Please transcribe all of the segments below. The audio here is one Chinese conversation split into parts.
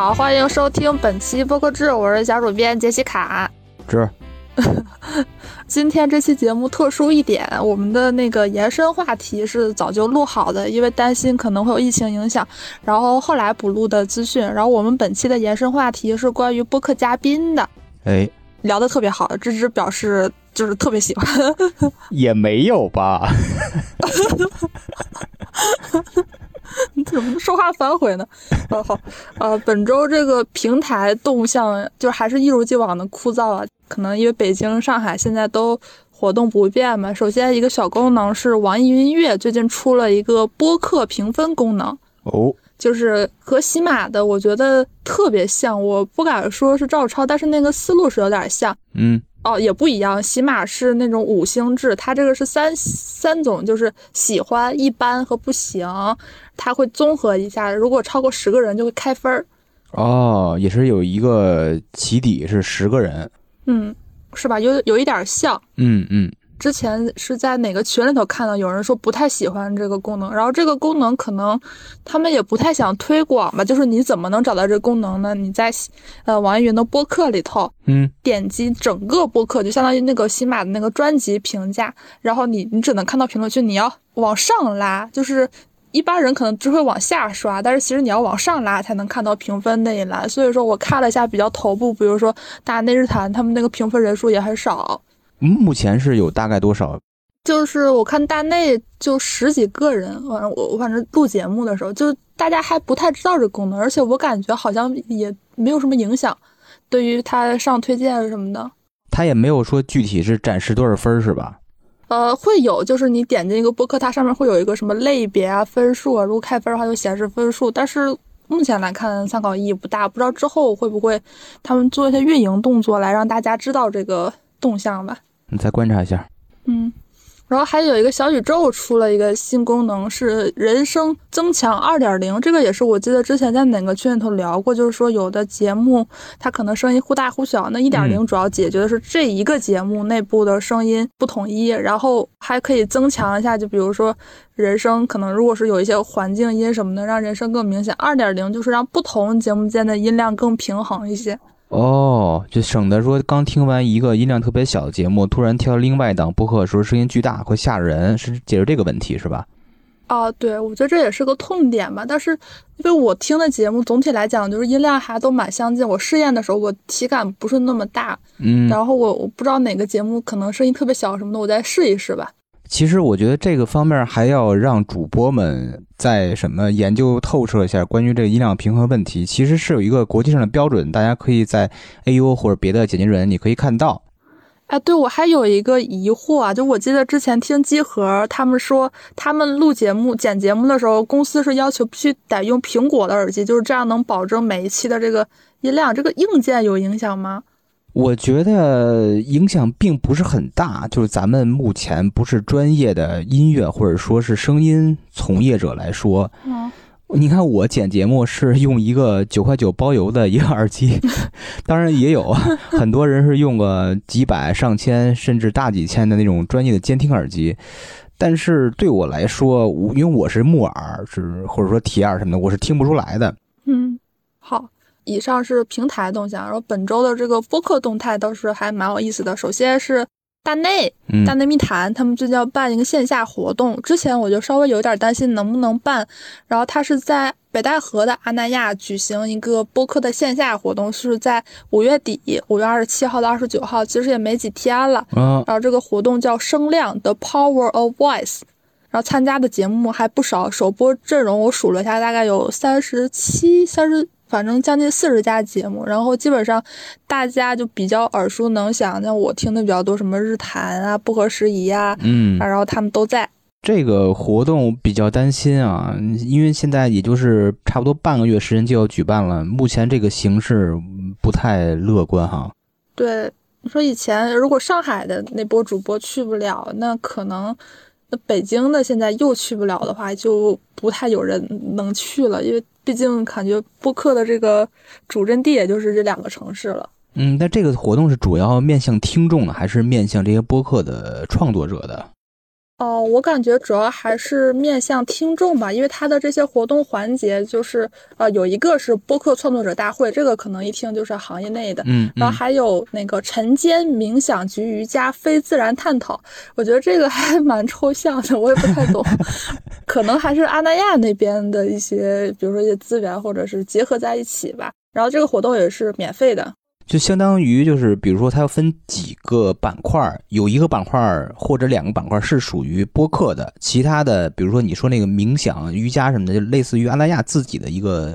好，欢迎收听本期播客志，我是小主编杰西卡。志，今天这期节目特殊一点，我们的那个延伸话题是早就录好的，因为担心可能会有疫情影响，然后后来补录的资讯。然后我们本期的延伸话题是关于播客嘉宾的，哎，聊得特别好，芝芝表示就是特别喜欢。也没有吧？你 怎么说话反悔呢？呃，好，呃，本周这个平台动向就还是一如既往的枯燥啊。可能因为北京、上海现在都活动不便嘛。首先一个小功能是网易云音乐最近出了一个播客评分功能哦，就是和喜马的我觉得特别像，我不敢说是照抄，但是那个思路是有点像。嗯。哦，也不一样。喜马是那种五星制，它这个是三三种，就是喜欢、一般和不行，它会综合一下。如果超过十个人就会开分儿。哦，也是有一个起底是十个人。嗯，是吧？有有一点像。嗯嗯。之前是在哪个群里头看到有人说不太喜欢这个功能，然后这个功能可能他们也不太想推广吧。就是你怎么能找到这个功能呢？你在呃网易云的播客里头，嗯，点击整个播客，就相当于那个喜马的那个专辑评价，然后你你只能看到评论区，你要往上拉，就是一般人可能只会往下刷，但是其实你要往上拉才能看到评分那一栏。所以说我看了一下比较头部，比如说大内日坛，他们那个评分人数也很少。目前是有大概多少？就是我看大内就十几个人，反正我我反正录节目的时候，就大家还不太知道这功能，而且我感觉好像也没有什么影响，对于他上推荐什么的。他也没有说具体是展示多少分是吧？呃，会有，就是你点进一个播客，它上面会有一个什么类别啊、分数啊，如果开分的话就显示分数。但是目前来看参考意义不大，不知道之后会不会他们做一些运营动作来让大家知道这个动向吧。你再观察一下，嗯，然后还有一个小宇宙出了一个新功能，是人声增强二点零。这个也是我记得之前在哪个群里头聊过，就是说有的节目它可能声音忽大忽小，那一点零主要解决的是这一个节目内部的声音不统一，然后还可以增强一下，就比如说人声可能如果是有一些环境音什么的，让人声更明显。二点零就是让不同节目间的音量更平衡一些。哦，就省得说刚听完一个音量特别小的节目，突然跳另外一档播客的时候声音巨大，会吓人，是解决这个问题是吧？哦，对，我觉得这也是个痛点吧。但是因为我听的节目总体来讲就是音量还都蛮相近，我试验的时候我体感不是那么大，嗯，然后我我不知道哪个节目可能声音特别小什么的，我再试一试吧。其实我觉得这个方面还要让主播们在什么研究透彻一下关于这个音量平衡问题。其实是有一个国际上的标准，大家可以在 AU 或者别的剪辑人你可以看到。哎，对我还有一个疑惑啊，就我记得之前听机核他们说，他们录节目剪节目的时候，公司是要求必须得用苹果的耳机，就是这样能保证每一期的这个音量。这个硬件有影响吗？我觉得影响并不是很大，就是咱们目前不是专业的音乐或者说是声音从业者来说，你看我剪节目是用一个九块九包邮的一个耳机，当然也有 很多人是用个几百、上千甚至大几千的那种专业的监听耳机，但是对我来说，因为我是木耳是或者说铁耳什么的，我是听不出来的。嗯，好。以上是平台动向，然后本周的这个播客动态倒是还蛮有意思的。首先是大内，大内密谈，他们最近要办一个线下活动。之前我就稍微有点担心能不能办，然后他是在北戴河的阿那亚举行一个播客的线下活动，是在五月底，五月二十七号到二十九号，其实也没几天了。嗯，然后这个活动叫声量 The Power of Voice，然后参加的节目还不少，首播阵容我数了一下，大概有三十七、三十。反正将近四十家节目，然后基本上大家就比较耳熟能详，像我听的比较多，什么日坛啊、不合时宜啊，嗯，然后他们都在这个活动比较担心啊，因为现在也就是差不多半个月时间就要举办了，目前这个形势不太乐观哈。对，你说以前如果上海的那波主播去不了，那可能那北京的现在又去不了的话，就不太有人能去了，因为。毕竟感觉播客的这个主阵地也就是这两个城市了。嗯，那这个活动是主要面向听众的，还是面向这些播客的创作者的？哦，我感觉主要还是面向听众吧，因为他的这些活动环节就是，呃，有一个是播客创作者大会，这个可能一听就是行业内的，嗯嗯然后还有那个晨间冥想局瑜伽非自然探讨，我觉得这个还 蛮抽象的，我也不太懂，可能还是阿那亚那边的一些，比如说一些资源或者是结合在一起吧。然后这个活动也是免费的，就相当于就是，比如说它要分几个板块儿，有一个板块儿或者两个板块儿是属于播客的，其他的，比如说你说那个冥想、瑜伽什么的，就类似于阿那亚自己的一个、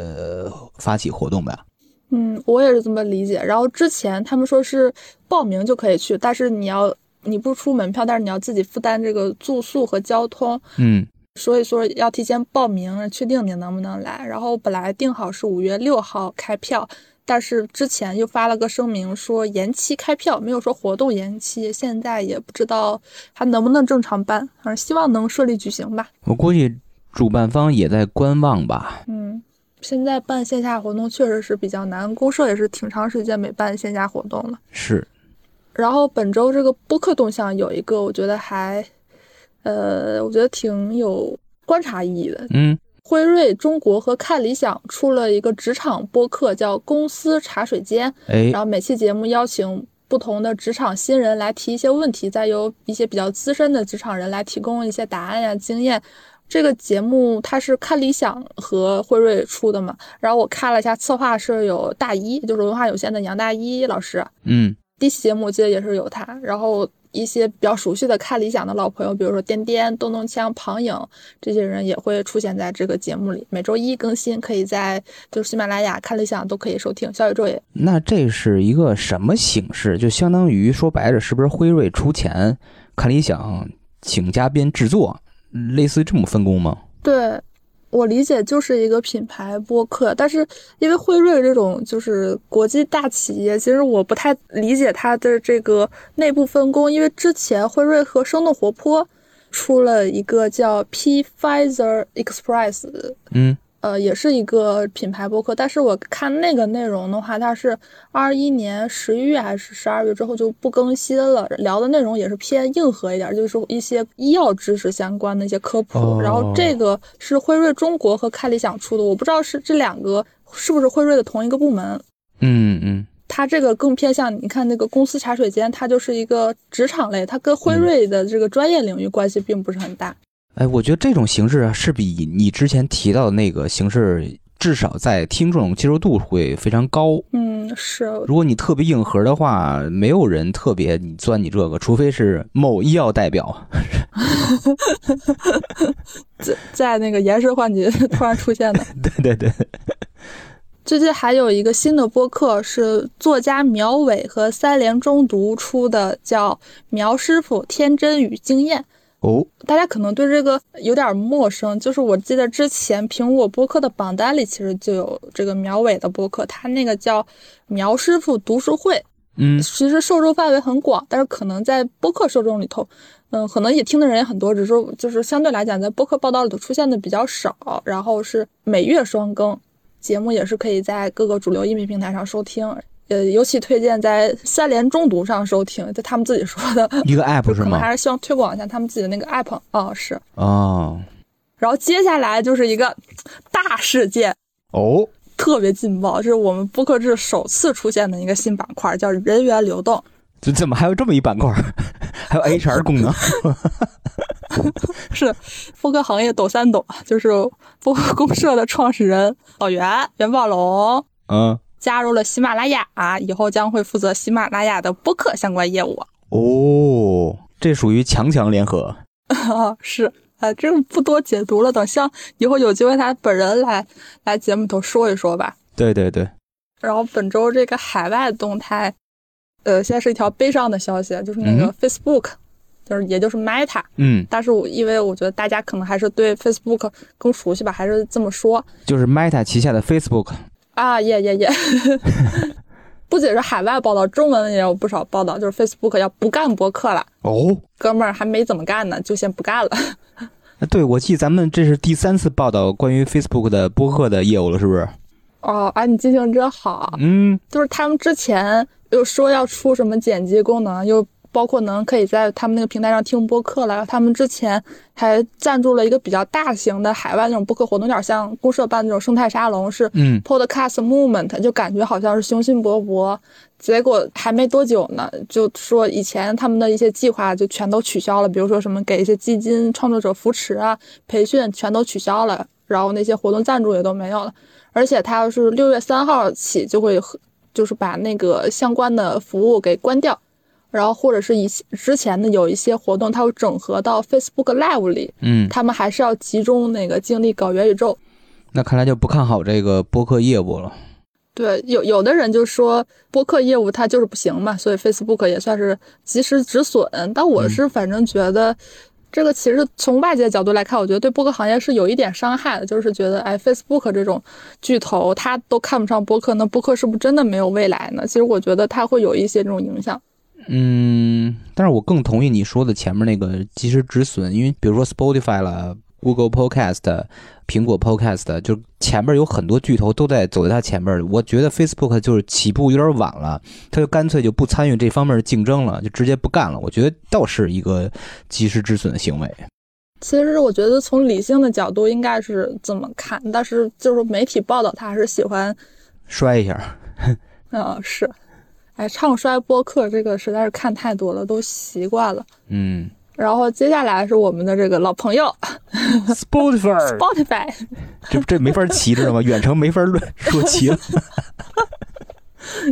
呃发起活动吧。嗯，我也是这么理解。然后之前他们说是报名就可以去，但是你要你不出门票，但是你要自己负担这个住宿和交通，嗯所以说要提前报名，确定你能不能来。然后本来定好是五月六号开票，但是之前又发了个声明说延期开票，没有说活动延期。现在也不知道还能不能正常办，反正希望能顺利举行吧。我估计主办方也在观望吧。嗯，现在办线下活动确实是比较难，公社也是挺长时间没办线下活动了。是，然后本周这个播客动向有一个，我觉得还，呃，我觉得挺有观察意义的。嗯辉瑞中国和看理想出了一个职场播客，叫《公司茶水间》，哎然后每期节目邀请不同的职场新人来提一些问题，再由一些比较资深的职场人来提供一些答案呀、经验。这个节目它是看理想和辉瑞出的嘛，然后我看了一下策划是有大一，就是文化有限的杨大一老师，嗯。第一期节目我记得也是有他，然后一些比较熟悉的看理想的老朋友，比如说颠颠、咚咚锵、庞颖这些人也会出现在这个节目里。每周一更新，可以在就是喜马拉雅、看理想都可以收听。小宇宙也那这是一个什么形式？就相当于说白了，是不是辉瑞出钱，看理想请嘉宾制作，类似于这么分工吗？对我理解就是一个品牌播客，但是因为辉瑞这种就是国际大企业，其实我不太理解它的这个内部分工，因为之前辉瑞和生动活泼出了一个叫 P Pfizer Express 嗯。呃，也是一个品牌播客，但是我看那个内容的话，它是二一年十一月还是十二月之后就不更新了，聊的内容也是偏硬核一点，就是一些医药知识相关的一些科普。哦然后这个是辉瑞中国和开理想出的，我不知道是这两个是不是辉瑞的同一个部门。嗯嗯，它这个更偏向你看那个公司茶水间，它就是一个职场类，它跟辉瑞的这个专业领域关系并不是很大。哎，我觉得这种形式啊，是比你之前提到的那个形式，至少在听众接受度会非常高。嗯，是，如果你特别硬核的话，没有人特别你钻你这个，除非是某医药代表。在在那个延时幻觉突然出现的。对对对，最近还有一个新的播客是作家苗伟和三联中读出的，叫《苗师傅天真与经验》。哦，大家可能对这个有点陌生，就是我记得之前苹果播客的榜单里其实就有这个苗伟的播客，他那个叫苗师傅读书会，嗯其实受众范围很广，但是可能在播客受众里头，嗯，可能也听的人也很多，只是就是相对来讲，在播客报道里头出现的比较少。然后是每月双更，节目也是可以在各个主流音频平台上收听。呃，尤其推荐在三联中读上收听，就他们自己说的，一个 app 可能是吗？还是希望推广一下他们自己的那个 app 啊、是。哦然后接下来就是一个大事件，哦，特别劲爆，这是我们播客制首次出现的一个新板块，叫人员流动。这怎么还有这么一板块？还有 HR 功能？是播客行业抖三抖，就是播客公社的创始人老袁袁宝龙嗯，加入了喜马拉雅，啊以后将会负责喜马拉雅的播客相关业务。哦，这属于强强联合。啊，是啊，这个不多解读了，等像以后有机会他本人来来节目头说一说吧。对对对，然后本周这个海外动态，呃，现在是一条悲伤的消息，就是那个嗯 Facebook，、就是也就是 Meta，嗯，但是我因为我觉得大家可能还是对 Facebook 更熟悉吧，还是这么说就是 Meta 旗下的 Facebook。啊，耶耶耶！不仅是海外报道，中文也有不少报道，就是 Facebook 要不干博客了，哦，哥们儿还没怎么干呢，就先不干了。对，我记得咱们这是第三次报道关于 Facebook 的播客的业务了，是不是？哦，啊，你记性真好，嗯，就是他们之前又说要出什么剪辑功能，又包括能可以在他们那个平台上听播客了。他们之前还赞助了一个比较大型的海外那种播客活动，有点像公社办那种生态沙龙，是嗯 Podcast Movement，就感觉好像是雄心勃勃。结果还没多久呢，就说以前他们的一些计划就全都取消了，比如说什么给一些基金创作者扶持啊、培训全都取消了，然后那些活动赞助也都没有了。而且他要是六月三号起就会和就是把那个相关的服务给关掉，然后或者是以之前的有一些活动，它会整合到 Facebook Live 里，嗯，他们还是要集中那个精力搞元宇宙。那看来就不看好这个播客业务了。对，有有的人就说播客业务它就是不行嘛，所以 Facebook 也算是及时止损。但我是反正觉得，这个其实从外界角度来看，我觉得对播客行业是有一点伤害的，就是觉得哎，Facebook 这种巨头他都看不上播客，那播客是不是真的没有未来呢？其实我觉得它会有一些这种影响。嗯，但是我更同意你说的前面那个及时止损，因为比如说 Spotify 了、Google Podcast、苹果 Podcast，就前面有很多巨头都在走在它前面。我觉得 Facebook 就是起步有点晚了，它就干脆就不参与这方面的竞争了，就直接不干了。我觉得倒是一个及时止损的行为。其实我觉得从理性的角度应该是这么看，但是就是媒体报道他还是喜欢，摔一下，嗯，是，哎，唱衰播客这个实在是看太多了，都习惯了。嗯然后接下来是我们的这个老朋友，Spotify，Spotify，这这没法骑，知道吗？远程没法论说骑了。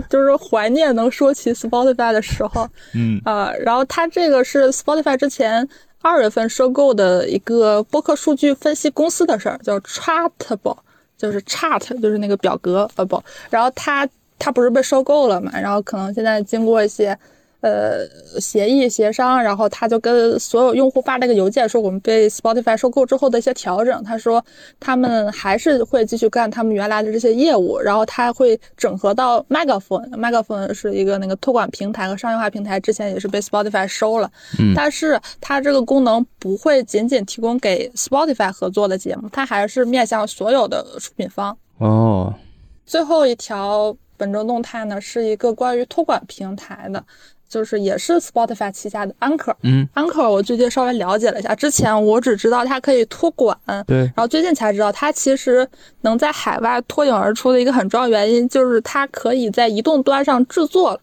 就是怀念能说起 Spotify 的时候嗯啊、然后它这个是 Spotify 之前二月份收购的一个播客数据分析公司的事儿，叫 Chartable，就是 Chart，就是那个表格呃不，然后它它不是被收购了嘛，然后可能现在经过一些。呃，协议协商，然后他就跟所有用户发了个邮件，说我们被 Spotify 收购之后的一些调整。他说他们还是会继续干他们原来的这些业务，然后他会整合到 Megaphone。Megaphone 是一个那个托管平台和商业化平台，之前也是被 Spotify 收了。嗯但是它这个功能不会仅仅提供给 Spotify 合作的节目，它还是面向所有的出品方。哦，最后一条本周动态呢，是一个关于托管平台的，就是也是 Spotify 旗下的 Anchor。嗯，Anchor 我最近稍微了解了一下，之前我只知道它可以托管，对，然后最近才知道它其实能在海外脱颖而出的一个很重要原因，就是它可以在移动端上制作。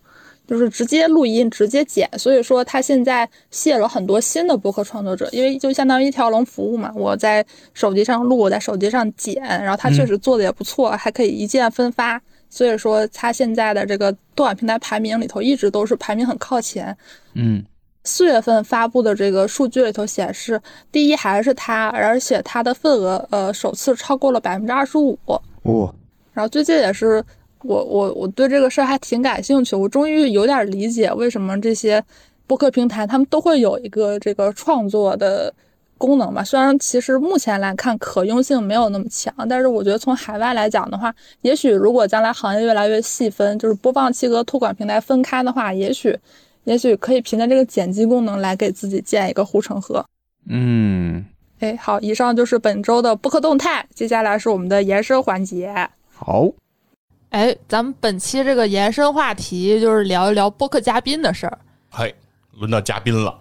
就是直接录音、直接剪，所以说它现在吸引了很多新的播客创作者，因为就相当于一条龙服务嘛。我在手机上录，我在手机上剪，然后它确实做的也不错，还可以一键分发，所以说它现在的这个多管平台排名里头一直都是排名很靠前。嗯四月份发布的这个数据里头显示，第一还是它，而且它的份额呃首次超过了百分之二十五。哦，然后最近也是我我我对这个事儿还挺感兴趣，我终于有点理解为什么这些播客平台他们都会有一个这个创作的功能吧。虽然其实目前来看可用性没有那么强，但是我觉得从海外来讲的话，也许如果将来行业越来越细分，就是播放器和托管平台分开的话，也许也许可以凭借这个剪辑功能来给自己建一个护城河。嗯，哎，好，以上就是本周的播客动态，接下来是我们的延伸环节。好，哎，咱们本期这个延伸话题就是聊一聊播客嘉宾的事儿。嘿，轮到嘉宾了。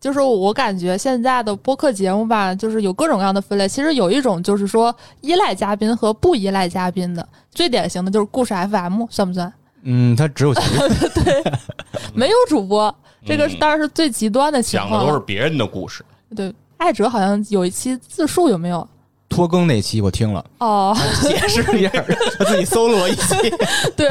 就是我感觉现在的播客节目吧，就是有各种各样的分类。其实有一种就是说依赖嘉宾和不依赖嘉宾的，最典型的就是故事 FM，算不算？嗯，它只有几个 没有主播，这个嗯当然是最极端的情况讲的。都是别人的故事，对，艾哲好像有一期自述，有没有？拖更那期我听了，哦，解释一下，他自己搜了我一期。对，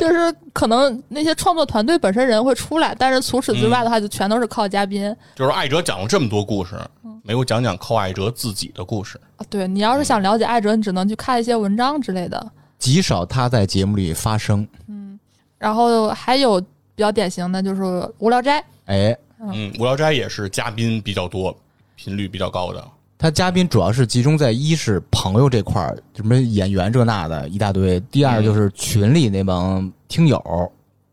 就是可能那些创作团队本身人会出来，但是除此之外的话，就全都是靠嘉宾。就是艾哲讲了这么多故事，没有讲讲靠艾哲自己的故事。啊对你要是想了解艾哲，你只能去看一些文章之类的。极少他在节目里发声，嗯然后还有比较典型的就是无聊斋，哎，嗯，无聊斋也是嘉宾比较多，频率比较高的。他嘉宾主要是集中在一是朋友这块儿，什么演员这那的一大堆；第二就是群里那帮听友，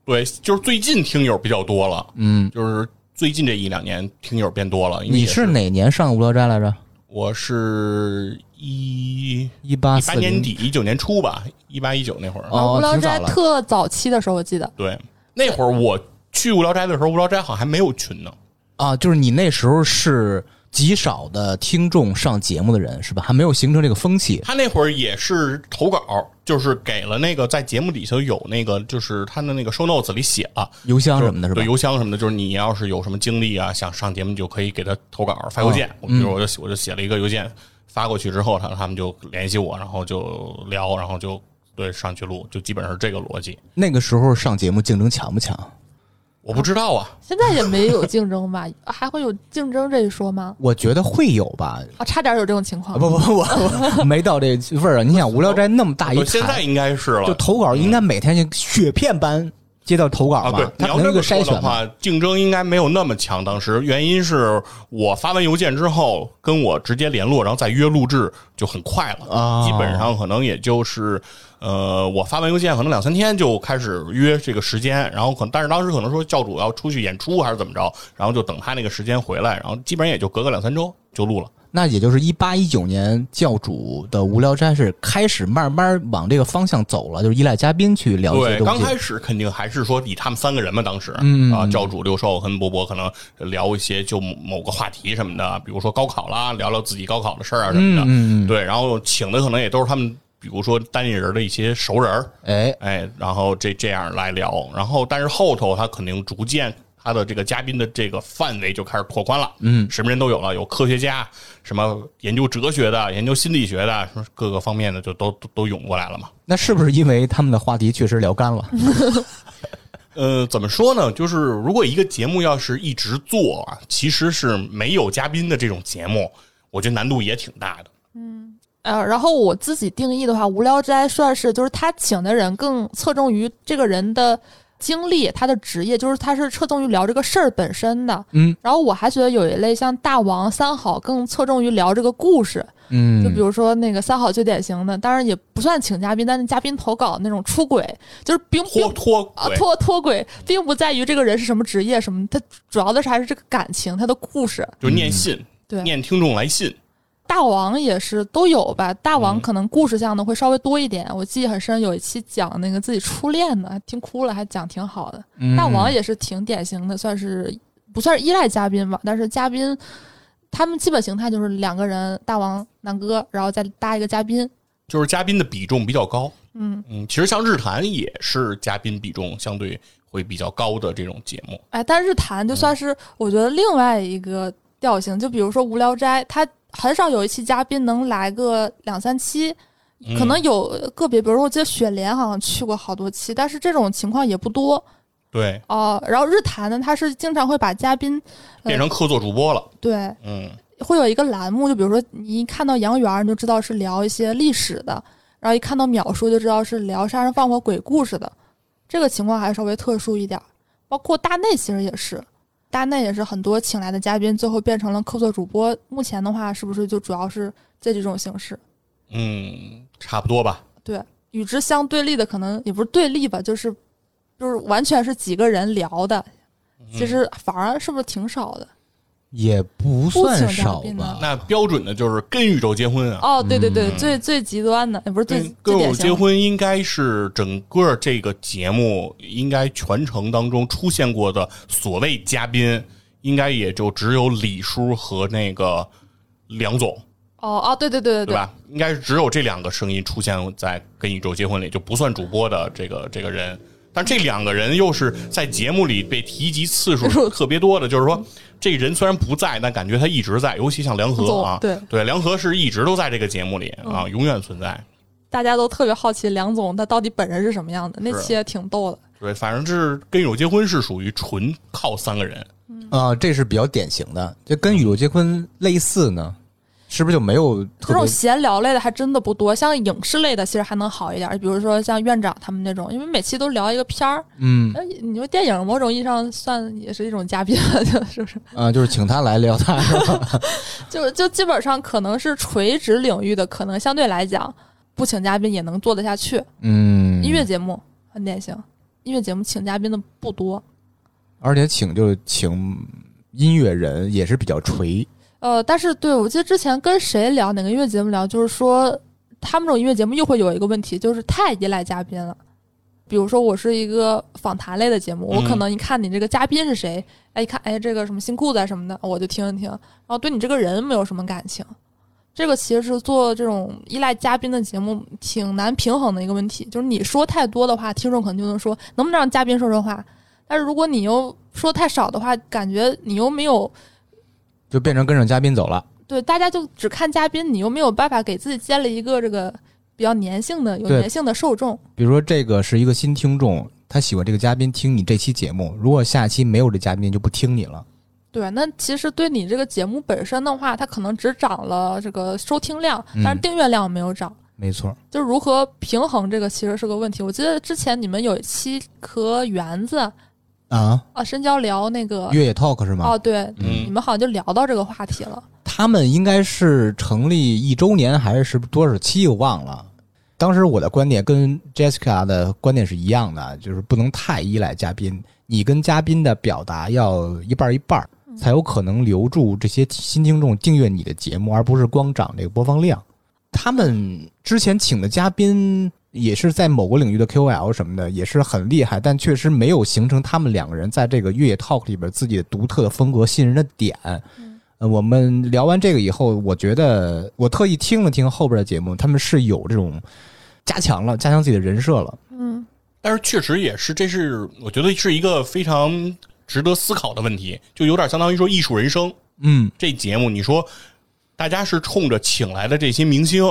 对，就是最近听友比较多了，嗯，就是最近这一两年听友变多了。因为也你是？哪年上无聊斋来着？我是一一八四一八年底一九年初吧，一八一九那会儿。哦无聊斋挺早了特早期的时候，我记得对，那会儿我去无聊斋的时候，无聊斋好像还没有群呢。啊，就是你那时候是极少的听众上节目的人是吧？还没有形成这个风气。他那会儿也是投稿，就是给了那个在节目底下有那个，就是他的那个 show notes 里写了邮箱什么的，是吧？对，邮箱什么的，就是你要是有什么经历啊，想上节目，就可以给他投稿发邮件。哦我比如我就我就写了一个邮件发过去之后，他他们就联系我，然后就聊，然后就对上去录，就基本上是这个逻辑。那个时候上节目竞争强不强？我不知道啊，现在也没有竞争吧？还会有竞争这一说吗？我觉得会有吧。啊，差点有这种情啊况。不不，我我没到这味儿啊！你想，无聊斋那么大一现在应该是了。就投稿应该每天就雪片般接到投稿啊，嘛对，，你要这么筛选嘛。说的话，竞争应该没有那么强。当时原因是我发完邮件之后跟我直接联络，然后再约录制就很快了，哦基本上可能也就是呃，我发完邮件可能两三天就开始约这个时间，然后可能但是当时可能说教主要出去演出还是怎么着，然后就等他那个时间回来，然后基本上也就隔个两三周就录了。那也就是一八一九年，教主的无聊斋是开始慢慢往这个方向走了，就是依赖嘉宾去聊一些对，东西。刚开始肯定还是说以他们三个人嘛，当时，嗯。啊，教主、六兽跟波波可能聊一些就某某个话题什么的，比如说高考啦，聊聊自己高考的事儿啊什么的，嗯。对，然后请的可能也都是他们，比如说单立人的一些熟人儿，哎，哎，然后这这样来聊，然后但是后头他肯定逐渐。他的这个嘉宾的这个范围就开始拓宽了，嗯，什么人都有了，有科学家，什么研究哲学的，研究心理学的，什么各个方面的就都都都涌过来了嘛。那是不是因为他们的话题确实聊干了？呃，怎么说呢？就是如果一个节目要是一直做啊，其实是没有嘉宾的这种节目，我觉得难度也挺大的。嗯呃，然后我自己定义的话，无聊斋算是就是他请的人更侧重于这个人的经历，他的职业，就是他是侧重于聊这个事儿本身的。嗯然后我还觉得有一类像大王、三好更侧重于聊这个故事，嗯，就比如说那个三好最典型的，当然也不算请嘉宾，但是嘉宾投稿那种出轨，就是并脱脱，啊脱脱轨，并不在于这个人是什么职业什么，他主要的是还是这个感情，他的故事。就念信，对念听众来信。大王也是都有吧，大王嗯可能故事向的会稍微多一点。我记忆很深，有一期讲那个自己初恋的，还听哭了，还讲挺好的。嗯大王也是挺典型的，算是不算是依赖嘉宾吧，但是嘉宾他们基本形态就是两个人，大王南哥，然后再搭一个嘉宾。就是嘉宾的比重比较高。嗯，嗯，其实像日坛也是嘉宾比重相对会比较高的这种节目。哎，但日坛就算是我觉得另外一个调性，就比如说无聊斋，他很少有一期嘉宾能来个两三期，嗯可能有个别，比如说我记得雪莲好像去过好多期，但是这种情况也不多对，哦、然后日坛呢，他是经常会把嘉宾变成客座主播了。对嗯，会有一个栏目，就比如说你一看到杨元，你就知道是聊一些历史的，然后一看到淼叔就知道是聊杀人放火鬼故事的，这个情况还稍微特殊一点儿。包括大内其实也是，大内也是很多请来的嘉宾最后变成了客座主播。目前的话，是不是就主要是这几种形式？嗯，差不多吧。对，与之相对立的可能也不是对立吧，就是就是完全是几个人聊的，其实反而是不是挺少的？也不算少吧。那标准的就是跟宇宙结婚啊。哦，对对对，嗯最最极端的，也不是最跟跟我最典型的。结婚应该是整个这个节目应该全程当中出现过的所谓嘉宾，应该也就只有李叔和那个梁总，哦哦，对对对对对吧？应该是只有这两个声音出现在《跟宇宙结婚》里，就不算主播的这个这个人。但这两个人又是在节目里被提及次数 特别多的，就是说这人虽然不在，但感觉他一直在。尤其像梁河啊，对对，梁河是一直都在这个节目里啊，永远存在。大家都特别好奇梁总他到底本人是什么样的，那期也挺逗的。对，反正是跟宇宙结婚是属于纯靠三个人。啊、这是比较典型的，就跟宇宙结婚类似呢，是不是就没有这？种闲聊类的还真的不多，像影视类的其实还能好一点，比如说像院长他们那种，因为每期都聊一个片儿。嗯哎，你说电影某种意义上算也是一种嘉宾，就是不是？啊、就是请他来聊他是吧？就就基本上可能是垂直领域的，可能相对来讲不请嘉宾也能做得下去。嗯，音乐节目很典型，音乐节目请嘉宾的不多。而且请就请音乐人也是比较垂，呃，但是对我记得之前跟谁聊哪个音乐节目聊，就是说他们这种音乐节目又会有一个问题，就是太依赖嘉宾了。比如说我是一个访谈类的节目，我嗯可能一看你这个嘉宾是谁，哎，一看哎这个什么新裤子啊什么的，我就听一听，然后对你这个人没有什么感情。这个其实是做这种依赖嘉宾的节目挺难平衡的一个问题，就是你说太多的话，听众可能就能说能不能让嘉宾说说话，但是如果你又说太少的话，感觉你又没有就变成跟着嘉宾走了。对大家就只看嘉宾，你又没有办法给自己建立一个这个比较粘性的、有粘性的受众。比如说这个是一个新听众，他喜欢这个嘉宾，听你这期节目，如果下期没有这嘉宾，就不听你了。对，那其实对你这个节目本身的话，它可能只涨了这个收听量，嗯但是订阅量没有涨。没错，就是如何平衡这个其实是个问题。我记得之前你们有一期和园子啊，啊深交聊那个越野 talk 是吗？哦，对，嗯你们好像就聊到这个话题了。他们应该是成立一周年还是是多少期，我忘了。当时我的观点跟 Jessica 的观点是一样的，就是不能太依赖嘉宾，你跟嘉宾的表达要一半儿一半儿，才有可能留住这些新听众订阅你的节目，而不是光涨这个播放量。他们之前请的嘉宾也是在某个领域的 KOL 什么的，也是很厉害，但确实没有形成他们两个人在这个越野 Talk 里边自己的独特的风格、信任的点。呃，我们聊完这个以后，我觉得我特意听了听后边的节目，他们是有这种加强了，加强自己的人设了。嗯，但是确实也是，这是我觉得是一个非常值得思考的问题，就有点相当于说艺术人生嗯，这节目，你说大家是冲着请来的这些明星、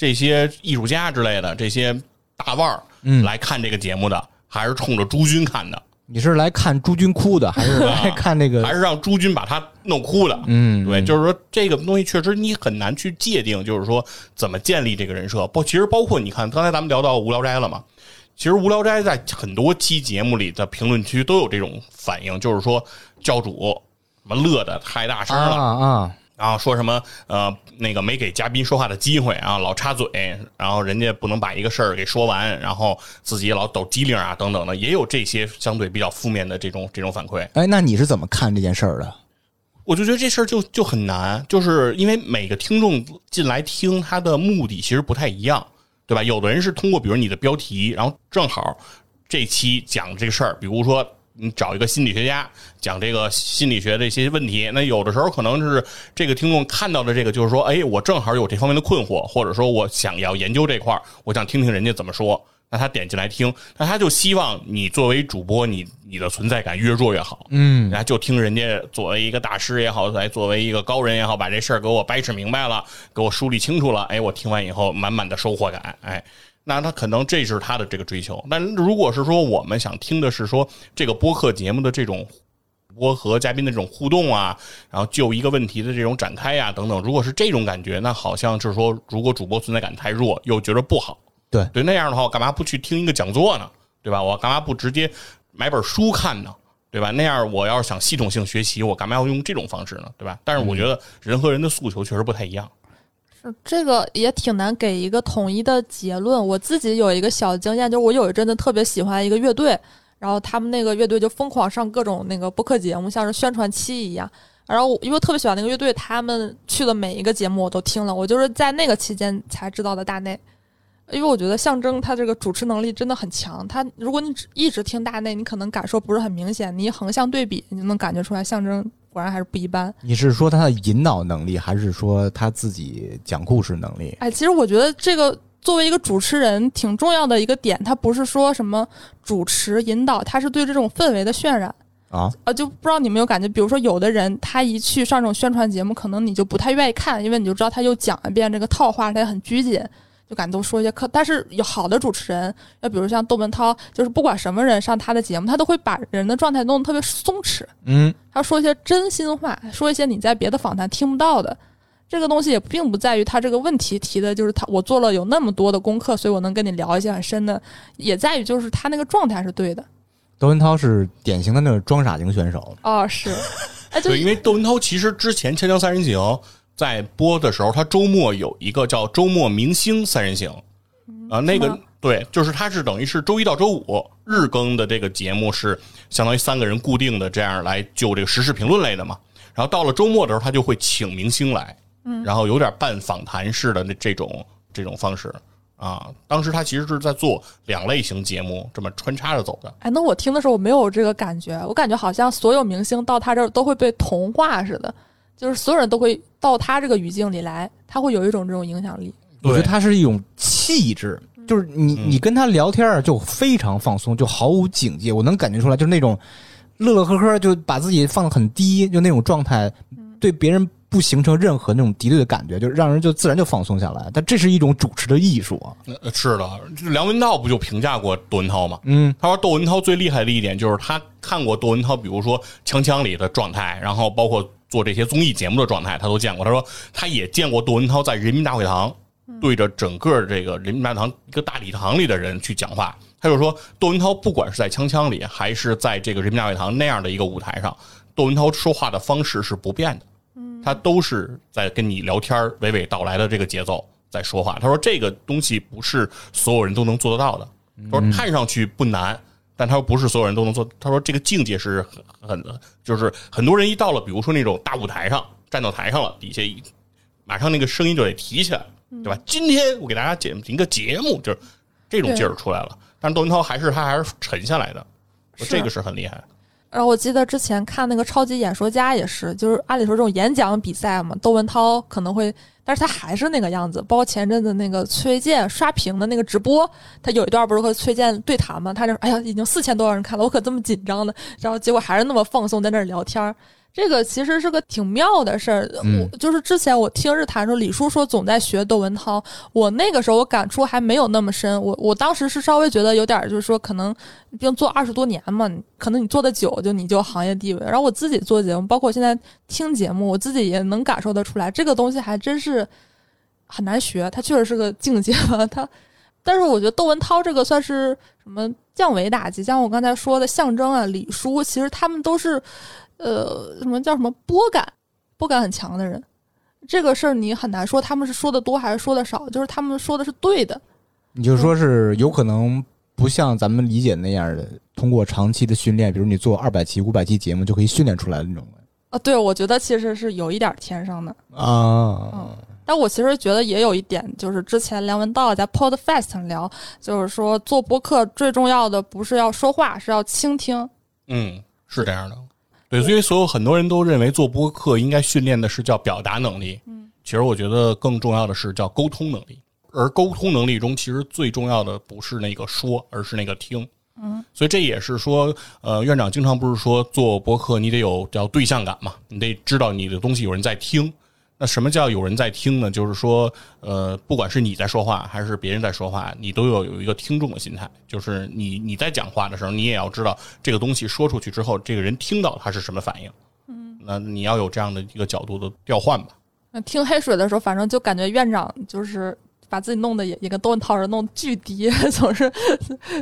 这些艺术家之类的这些大腕儿嗯来看这个节目的，还是冲着朱军看的，你是来看朱军哭的，还是来看那个？还是让朱军把他弄哭的？嗯，对，就是说这个东西确实你很难去界定，就是说怎么建立这个人设。包，其实包括你看，刚才咱们聊到《无聊斋》了嘛，其实《无聊斋》在很多期节目里的评论区都有这种反应，就是说教主什么乐的太大声了，啊啊，然后说什么呃那个没给嘉宾说话的机会啊，老插嘴，然后人家不能把一个事儿给说完，然后自己老抖机灵啊等等的，也有这些相对比较负面的这种这种反馈。哎，那你是怎么看这件事儿的？我就觉得这事儿就就很难，就是因为每个听众进来听，他的目的其实不太一样，对吧？有的人是通过比如你的标题，然后正好这期讲这个事儿，比如说你找一个心理学家讲这个心理学的一些问题，那有的时候可能是这个听众看到的这个，就是说，哎，我正好有这方面的困惑，或者说我想要研究这块儿，我想听听人家怎么说。那他点进来听，那他就希望你作为主播，你你的存在感越弱越好。嗯然后就听人家作为一个大师也好，来作为一个高人也好，把这事儿给我掰扯明白了，给我梳理清楚了。哎，我听完以后满满的收获感。哎，那他可能这是他的这个追求。但如果是说我们想听的是说这个播客节目的这种播和嘉宾的这种互动啊，然后就一个问题的这种展开呀、等等，如果是这种感觉，那好像就是说，如果主播存在感太弱，又觉得不好。对对，那样的话，我干嘛不去听一个讲座呢？对吧？我干嘛不直接买本书看呢？对吧？那样我要是想系统性学习，我干嘛要用这种方式呢？对吧？但是我觉得人和人的诉求确实不太一样。这个也挺难给一个统一的结论。我自己有一个小经验，就是我有一阵子特别喜欢一个乐队，然后他们那个乐队就疯狂上各种那个播客节目，像是宣传期一样。然后因为特别喜欢那个乐队，他们去的每一个节目我都听了，我就是在那个期间才知道的大内。因为我觉得象征他这个主持能力真的很强，他如果你一直听大内，你可能感受不是很明显，你横向对比，你就能感觉出来象征果然还是不一般。你是说他的引导能力，还是说他自己讲故事能力？哎，其实我觉得这个作为一个主持人挺重要的一个点，他不是说什么主持引导，他是对这种氛围的渲染。啊，啊，就不知道你有没有感觉，比如说有的人他一去上这种宣传节目，可能你就不太愿意看，因为你就知道他又讲一遍这个套话，他也很拘谨，就感觉都说一些课。但是有好的主持人，要比如像窦文涛，就是不管什么人上他的节目，他都会把人的状态弄得特别松弛，嗯，他说一些真心话，说一些你在别的访谈听不到的。这个东西也并不在于他这个问题提的，就是他我做了有那么多的功课，所以我能跟你聊一些很深的，也在于就是他那个状态是对的。窦文涛是典型的那种装傻型选手。哦，是，哎，就对，因为窦文涛其实之前《锵锵三人行》在播的时候，他周末有一个叫周末明星三人行，啊、那个对，就是他是等于是周一到周五日更的这个节目是相当于三个人固定的这样来就这个时事评论类的嘛。然后到了周末的时候，他就会请明星来，嗯，然后有点半访谈式的那这种这种方式啊。当时他其实是在做两类型节目，这么穿插着走的。哎，那我听的时候我没有这个感觉，我感觉好像所有明星到他这儿都会被同化似的，就是所有人都会到他这个语境里来，他会有一种这种影响力。我觉得他是一种气质，就是你嗯你跟他聊天儿就非常放松，就毫无警戒，我能感觉出来，就是那种乐乐呵呵，就把自己放得很低，就那种状态，对别人不形成任何那种敌对的感觉，就让人就自然就放松下来。但这是一种主持的艺术啊，呃是的，这梁文道不就评价过窦文涛吗？嗯，他说窦文涛最厉害的一点就是他看过窦文涛，比如说《锵锵》里的状态，然后包括做这些综艺节目的状态，他都见过。他说他也见过窦文涛在人民大会堂对着整个这个人民大会堂一个大礼堂里的人去讲话。他就说，窦文涛不管是在《锵锵》里，还是在这个人民大会堂那样的一个舞台上，窦文涛说话的方式是不变的。他都是在跟你聊天娓娓道来的这个节奏在说话。他说这个东西不是所有人都能做得到的。他说看上去不难，但他说不是所有人都能做。他说这个境界是很很，就是很多人一到了，比如说那种大舞台上，站到台上了，底下一马上那个声音就得提起来，对吧？今天我给大家讲一个节目，就是这种劲儿出来了。但是窦文涛还是他还是沉下来的，说这个是很厉害。然后我记得之前看那个超级演说家也是，就是按理说这种演讲比赛嘛，窦文涛可能会，但是他还是那个样子。包括前阵子那个崔健刷屏的那个直播，他有一段不是和崔健对谈嘛，他就说：“哎呀，已经四千多万人看了，我可这么紧张的。”然后结果还是那么放松在那儿聊天儿。这个其实是个挺妙的事儿。嗯我就是之前我听日谈说，李叔说总在学窦文涛，我那个时候我感触还没有那么深。我我当时是稍微觉得有点儿就是说可能毕竟做二十多年嘛，可能你做的久，就你就行业地位。然后我自己做节目，包括我现在听节目，我自己也能感受得出来，这个东西还真是很难学，它确实是个境界吧。它，但是我觉得窦文涛这个算是什么降维打击，像我刚才说的象征啊、李叔，其实他们都是呃什么叫什么波感，波感很强的人。这个事儿你很难说他们是说的多还是说的少，就是他们说的是对的。你就说是有可能不像咱们理解那样的，通过长期的训练，比如你做二百期、五百期节目就可以训练出来的那种啊，对，我觉得其实是有一点天生的。啊。但我其实觉得也有一点，就是之前梁文道在 Podfest 上聊，就是说做播客最重要的不是要说话，是要倾听。嗯，是这样的。对，所以所有很多人都认为做播客应该训练的是叫表达能力。嗯，其实我觉得更重要的是叫沟通能力。而沟通能力中，其实最重要的不是那个说，而是那个听。嗯，所以这也是说，呃，院长经常不是说做播客你得有叫对象感嘛，你得知道你的东西有人在听。那什么叫有人在听呢？就是说，呃，不管是你在说话还是别人在说话，你都要有一个听众的心态。就是你你在讲话的时候，你也要知道这个东西说出去之后，这个人听到他是什么反应。嗯，那你要有这样的一个角度的调换吧。那听黑水的时候，反正就感觉院长就是把自己弄得也也跟窦文涛似的，弄巨低，总是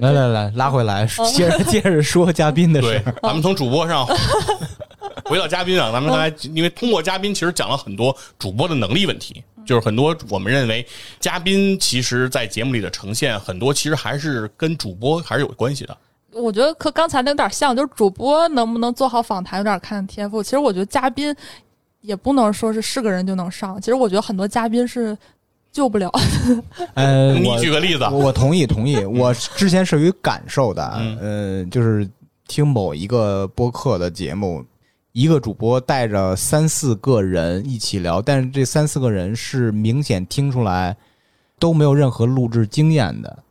来来来，拉回来，接着接着说嘉宾的事咱们从主播上 回到嘉宾啊，咱们刚才因为通过嘉宾，其实讲了很多主播的能力问题，就是很多我们认为嘉宾其实在节目里的呈现，很多其实还是跟主播还是有关系的。我觉得和刚才那有点像，就是主播能不能做好访谈有点看天赋。其实我觉得嘉宾也不能说是是个人就能上，其实我觉得很多嘉宾是救不了。呃，你举个例子，我我同意同意，我之前是有感受的，嗯呃，就是听某一个播客的节目，一个主播带着三四个人一起聊，但是这三四个人是明显听出来都没有任何录制经验的，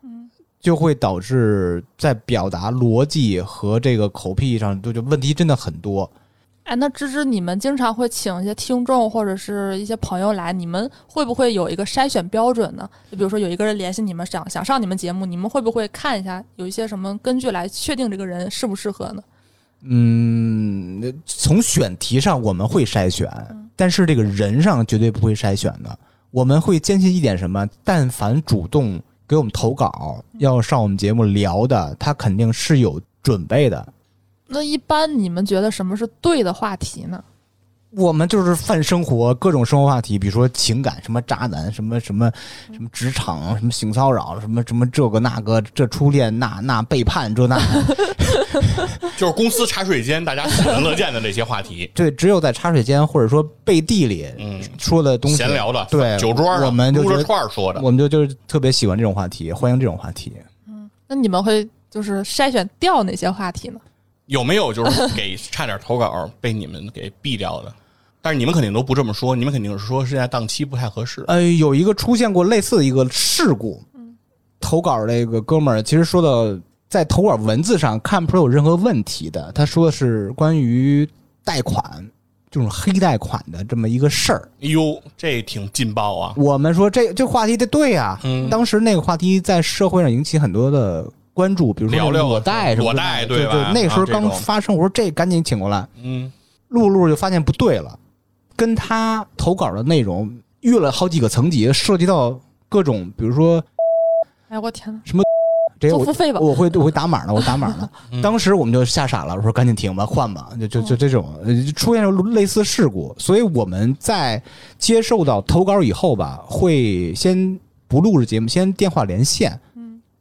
就会导致在表达逻辑和这个口癖上就就问题真的很多。哎，那芝芝，你们经常会请一些听众或者是一些朋友来，你们会不会有一个筛选标准呢？就比如说有一个人联系你们，想想上你们节目，你们会不会看一下有一些什么根据来确定这个人适不适合呢？嗯，从选题上我们会筛选，但是这个人上绝对不会筛选的。我们会坚信一点什么？但凡主动给我们投稿要上我们节目聊的，他肯定是有准备的。那一般你们觉得什么是对的话题呢？我们就是泛生活，各种生活话题，比如说情感，什么渣男，什么什么什么职场，什么性骚扰，什么什么这个那个，这初恋那那背叛这那，就是公司茶水间大家喜闻乐见的那些话题，对，只有在茶水间或者说背地里嗯，说的东西，闲聊的，对酒桌上我们就串儿说的，我们就就是特别喜欢这种话题，欢迎这种话题。嗯那你们会就是筛选掉哪些话题呢？有没有就是给差点投稿被你们给毙掉的？但是你们肯定都不这么说，你们肯定是说现在档期不太合适。呃，有一个出现过类似的一个事故，投稿那个哥们儿其实说的在投稿文字上看不出有任何问题的，他说的是关于贷款这种黑贷款的这么一个事儿。哎呦，这挺劲爆啊！我们说这这话题得对呀、嗯当时那个话题在社会上引起很多的关注，比如说聊聊裸贷什么的。裸贷对对吧？那个时候刚发生，我说这赶紧请过来，嗯，录着录着就发现不对了，跟他投稿的内容越了好几个层级，涉及到各种，比如说哎，我天呐，这些我做付费吧。我会我会打码呢，我打码呢。嗯。当时我们就吓傻了，我说赶紧停吧，换吧，就就就这种呃出现了类似事故，所以我们在接受到投稿以后吧，会先不录制节目，先电话连线，嗯，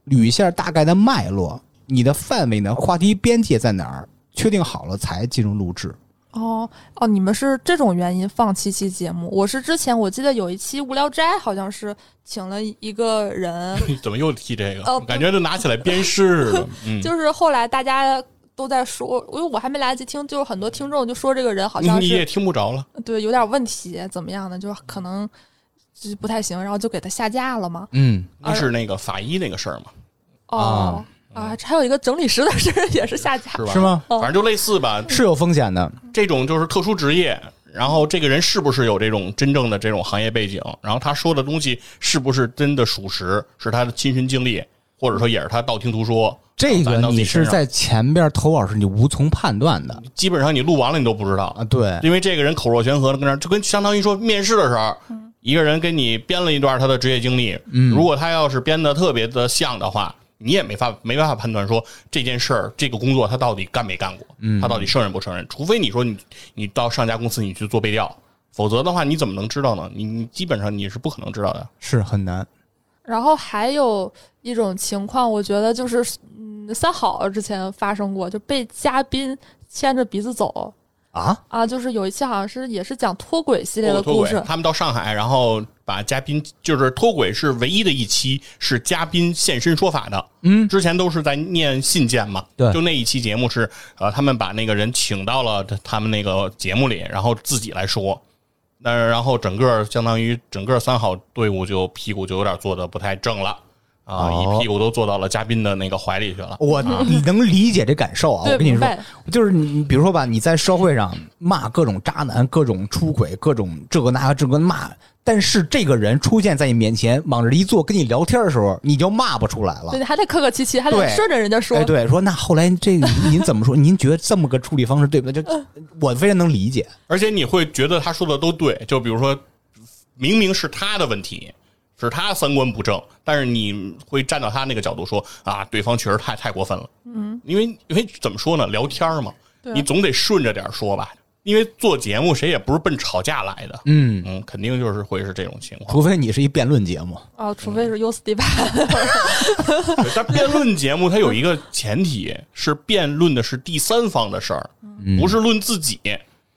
捋一下大概的脉络，你的范围呢，话题边界在哪儿，确定好了才进入录制。哦哦，你们是这种原因放弃期节目？我是之前我记得有一期无聊斋，好像是请了一个人，怎么又提这个？哦感觉就拿起来鞭尸了。嗯，就是后来大家都在说，因为我还没来得及听，就是很多听众就说这个人好像你也听不着了。对有点问题，怎么样的，就是可能就是不太行，然后就给他下架了吗。嗯，那是那个法医那个事儿嘛，哦啊，还有一个整理师的事儿也是下架是吧？是？吗？哦反正就类似吧。是有风险的。这种就是特殊职业，然后这个人是不是有这种真正的这种行业背景，然后他说的东西是不是真的属实，是他的亲身经历，或者说也是他道听途说。这个你是在前边投稿时你无从判断的基本上你录完了你都不知道，啊，对，因为这个人口若悬河的跟那儿，就跟相当于说面试的时候，一个人给你编了一段他的职业经历，嗯如果他要是编的特别的像的话，你也没法没办法判断说这件事儿这个工作他到底干没干过，嗯他到底胜任不胜任，除非你说你你到上家公司你去做背调，否则的话你怎么能知道呢？你你基本上你是不可能知道的。是很难。然后还有一种情况，我觉得就是，嗯，三好之前发生过，就被嘉宾牵着鼻子走啊，啊，就是有一期好像是也是讲脱轨系列的故事，他们到上海，然后把嘉宾就是脱轨是唯一的一期是嘉宾现身说法的，嗯，之前都是在念信件嘛，对就那一期节目是呃，他们把那个人请到了他们那个节目里，然后自己来说。那然后整个相当于整个三好队伍就屁股就有点坐的不太正了啊，哦一屁股都坐到了嘉宾的那个怀里去了。我能理解这感受啊。我跟你说，就是你，比如说吧，你在社会上骂各种渣男、各种出轨、各种这个那个这个骂，但是这个人出现在你面前，往这一坐，跟你聊天的时候，你就骂不出来了对，。你还得客客气气，还得顺着人家说哎，，对，说那后来这个您怎么说？您觉得这么个处理方式对不对？就 我非常能理解。而且你会觉得他说的都对，就比如说，明明是他的问题，是他三观不正，但是你会站到他那个角度说啊，对方确实太太过分了。嗯，因为因为怎么说呢，聊天嘛，你总得顺着点说吧。因为做节目谁也不是奔吵架来的，嗯，嗯，肯定就是会是这种情况。除非你是一辩论节目，哦，除非是 U 四 D 八，对但辩论节目它有一个前提是辩论的是第三方的事儿，不是论自己，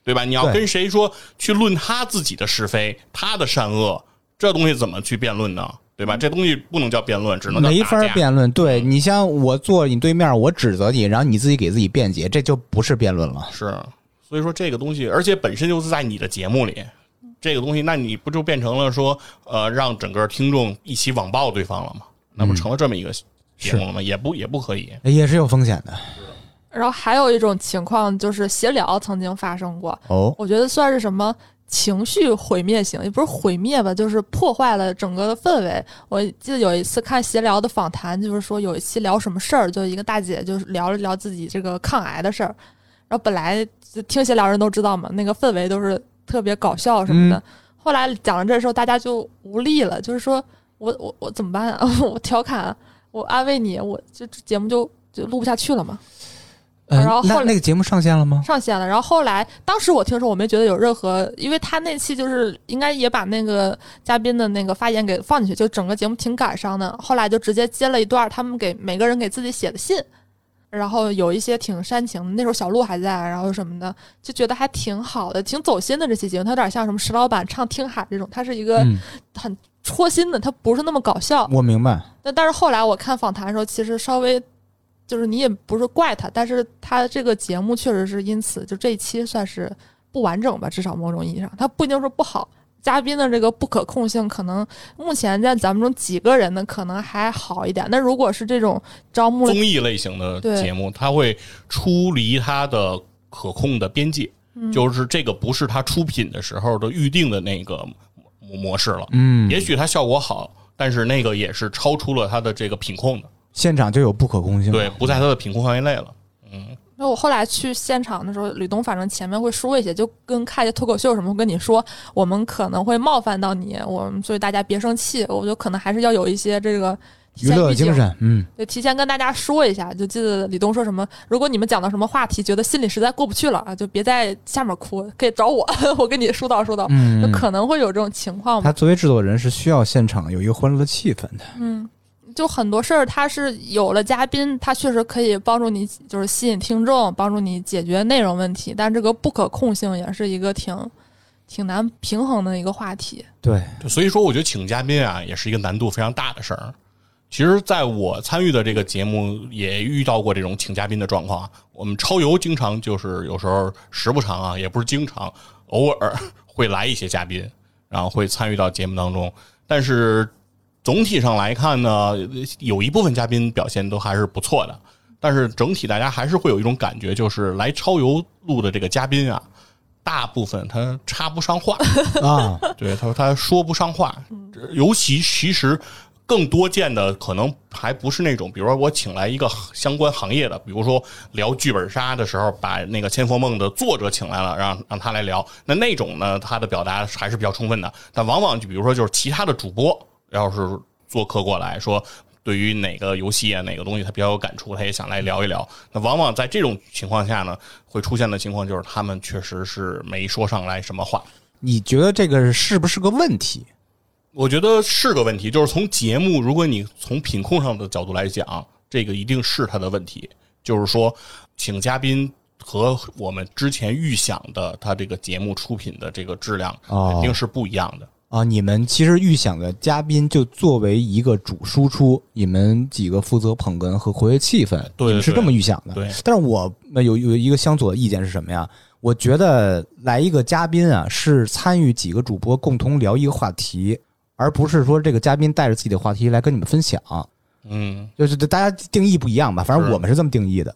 对吧？你要跟谁说去论他自己的是非，他的善恶，这东西怎么去辩论呢？对吧？这东西不能叫辩论，只能叫没。法辩论。对你像我坐你对面，我指责你，然后你自己给自己辩解，这就不是辩论了。是，所以说这个东西，而且本身就是在你的节目里，这个东西，那你不就变成了说，呃，让整个听众一起网暴对方了吗？那不成了这么一个节目了吗？也不也不可以。也是有风险的然后还有一种情况就是闲聊曾经发生过，哦。我觉得算是什么情绪毁灭型，也不是毁灭吧，就是破坏了整个的氛围。我记得有一次看闲聊的访谈，就是说有一期聊什么事儿，就一个大姐就是聊了聊自己这个抗癌的事儿，然后本来就听闲聊人都知道嘛，那个氛围都是特别搞笑什么的。嗯后来讲到这时候，大家就无力了，就是说我我我怎么办啊？我调侃，我安慰你，我就这节目就就录不下去了嘛。呃然后后来那那个节目上线了吗？上线了。然后后来，当时我听说，我没觉得有任何，因为他那期就是应该也把那个嘉宾的那个发言给放进去，就整个节目挺感伤的。后来就直接接了一段他们给每个人给自己写的信，然后有一些挺煽情的，那时候小鹿还在，然后什么的，就觉得还挺好的，挺走心的这期节目。它有点像什么石老板唱《听海》这种，它是一个嗯，很戳心的，它不是那么搞笑。我明白。那但是后来我看访谈的时候，其实稍微就是你也不是怪他，但是他这个节目确实是因此就这一期算是不完整吧，至少某种意义上，他不一定说不好。嘉宾的这个不可控性，可能目前在咱们中几个人呢，可能还好一点。那如果是这种招募综艺类型的节目，他会出离他的可控的边界，嗯就是这个不是他出品的时候的预定的那个模模式了。嗯，也许它效果好，但是那个也是超出了他的这个品控的，现场就有不可控性。对，，不在他的品控范围内了。嗯那我后来去现场的时候，吕东反正前面会说一些，就跟看一些脱口秀什么，会跟你说我们可能会冒犯到你，我们所以大家别生气。我觉得可能还是要有一些这个娱乐精神，嗯，就，提前跟大家说一下，就记得李东说什么，如果你们讲到什么话题，觉得心里实在过不去了啊，就别在下面哭，可以找我，我跟你疏导疏导。嗯就可能会有这种情况，他作为制作人是需要现场有一个欢乐的气氛的。嗯，就很多事儿，他是有了嘉宾，他确实可以帮助你，就是吸引听众，帮助你解决内容问题，但这个不可控性也是一个挺挺难平衡的一个话题。对，所以说，我觉得请嘉宾啊，也是一个难度非常大的事儿。其实，在我参与的这个节目，也遇到过这种请嘉宾的状况。我们超游经常就是有时候时不常啊，也不是经常，偶尔会来一些嘉宾，然后会参与到节目当中。但是总体上来看呢，有一部分嘉宾表现都还是不错的。但是整体大家还是会有一种感觉，就是来超游录的这个嘉宾啊，大部分他插不上话。啊，对他说他说不上话，尤其其实更多见的可能还不是那种，比如说我请来一个相关行业的，比如说聊剧本杀的时候，把那个《千佛梦》的作者请来了，让让他来聊，那那种呢，他的表达还是比较充分的。但往往就比如说就是其他的主播，要是做客过来说。对于哪个游戏啊，哪个东西他比较有感触，他也想来聊一聊。那往往在这种情况下呢，会出现的情况就是他们确实是没说上来什么话。你觉得这个是不是个问题？我觉得是个问题，就是从节目，如果你从品控上的角度来讲，这个一定是他的问题。就是说，请嘉宾和我们之前预想的他这个节目出品的这个质量哦肯定是不一样的。啊，你们其实预想的嘉宾就作为一个主输出，你们几个负责捧哏和活跃气氛，对对你们是这么预想的。对，但是我呃有有一个相左的意见是什么呀？我觉得来一个嘉宾啊，是参与几个主播共同聊一个话题，而不是说这个嘉宾带着自己的话题来跟你们分享。嗯，就是大家定义不一样吧，反正我们是这么定义的。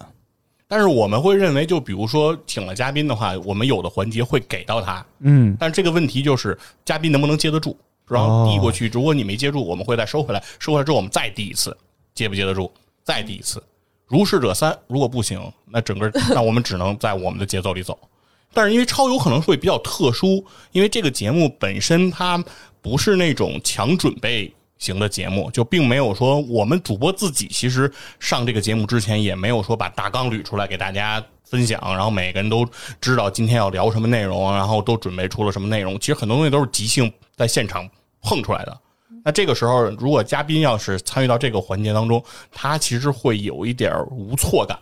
但是我们会认为，就比如说请了嘉宾的话，我们有的环节会给到他，嗯，但这个问题就是嘉宾能不能接得住，然后递过去，如果你没接住，我们会再收回来，收回来之后我们再递一次，接不接得住，再递一次，如是者三。如果不行，那整个那我们只能在我们的节奏里走。但是因为超有可能会比较特殊，因为这个节目本身它不是那种强准备型的节目，就并没有说我们主播自己其实上这个节目之前也没有说把大纲捋出来给大家分享，然后每个人都知道今天要聊什么内容，然后都准备出了什么内容。其实很多东西都是即兴在现场碰出来的。那这个时候，如果嘉宾要是参与到这个环节当中，他其实会有一点无措感，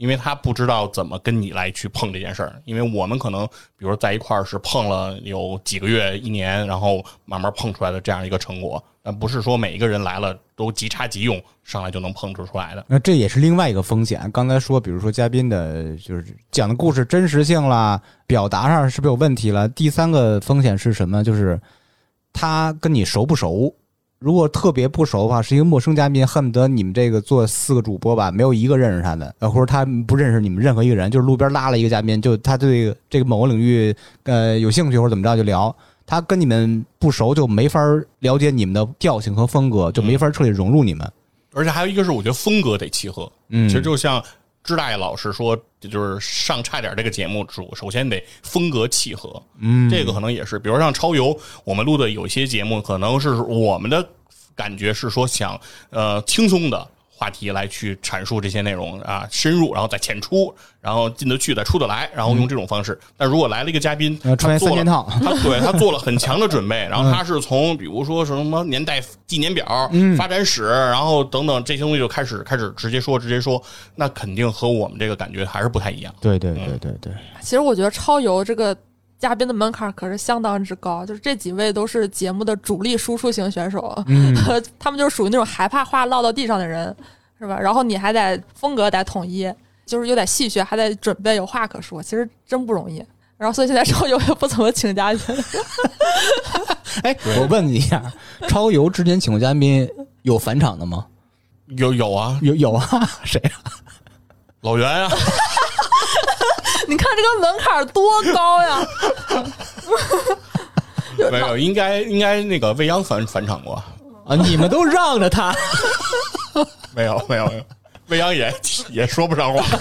因为他不知道怎么跟你来去碰这件事儿。因为我们可能，比如在一块儿是碰了有几个月、一年，然后慢慢碰出来的这样一个成果，但不是说每一个人来了都即插即用，上来就能碰出出来的。那这也是另外一个风险。刚才说，比如说嘉宾的，就是讲的故事真实性啦，表达上是不是有问题了？第三个风险是什么？就是他跟你熟不熟？如果特别不熟的话，是一个陌生嘉宾，恨不得你们这个做四个主播吧，没有一个认识他的，呃，或者他不认识你们任何一个人，就是路边拉了一个嘉宾，就他对这个这个某个领域呃有兴趣或者怎么着就聊。他跟你们不熟，就没法了解你们的调性和风格，就没法彻底融入你们。而且还有一个是，我觉得风格得契合。嗯其实就像支大爷老师说，就是上差点这个节目主首先得风格契合。嗯这个可能也是，比如像超游，我们录的有一些节目，可能是我们的感觉是说想呃轻松的，话题来去阐述这些内容啊，深入，然后再浅出，然后进得去，再出得来，然后用这种方式。但如果来了一个嘉宾，他做了三件套。他对他做了很强的准备，然后他是从比如说什么年代纪年表、嗯。发展史，然后等等这些东西就开始开始直接说直接说，那肯定和我们这个感觉还是不太一样。对对对对对，其实我觉得超游这个嘉宾的门槛可是相当之高，就是这几位都是节目的主力输出型选手，嗯，他们就是属于那种害怕话落到地上的人，是吧？然后你还得风格得统一，就是又得戏谑，还得准备有话可说，其实真不容易。然后所以现在 超游也不怎么请嘉宾，哎，我问你一下，超游之前请过嘉宾有返场的吗？有有啊，有有啊，谁啊？老袁啊，你看这个门槛多高呀！没有，应该应该那个未央返返场过，啊，你们都让着他，没有没有没有，未央也也说不上话，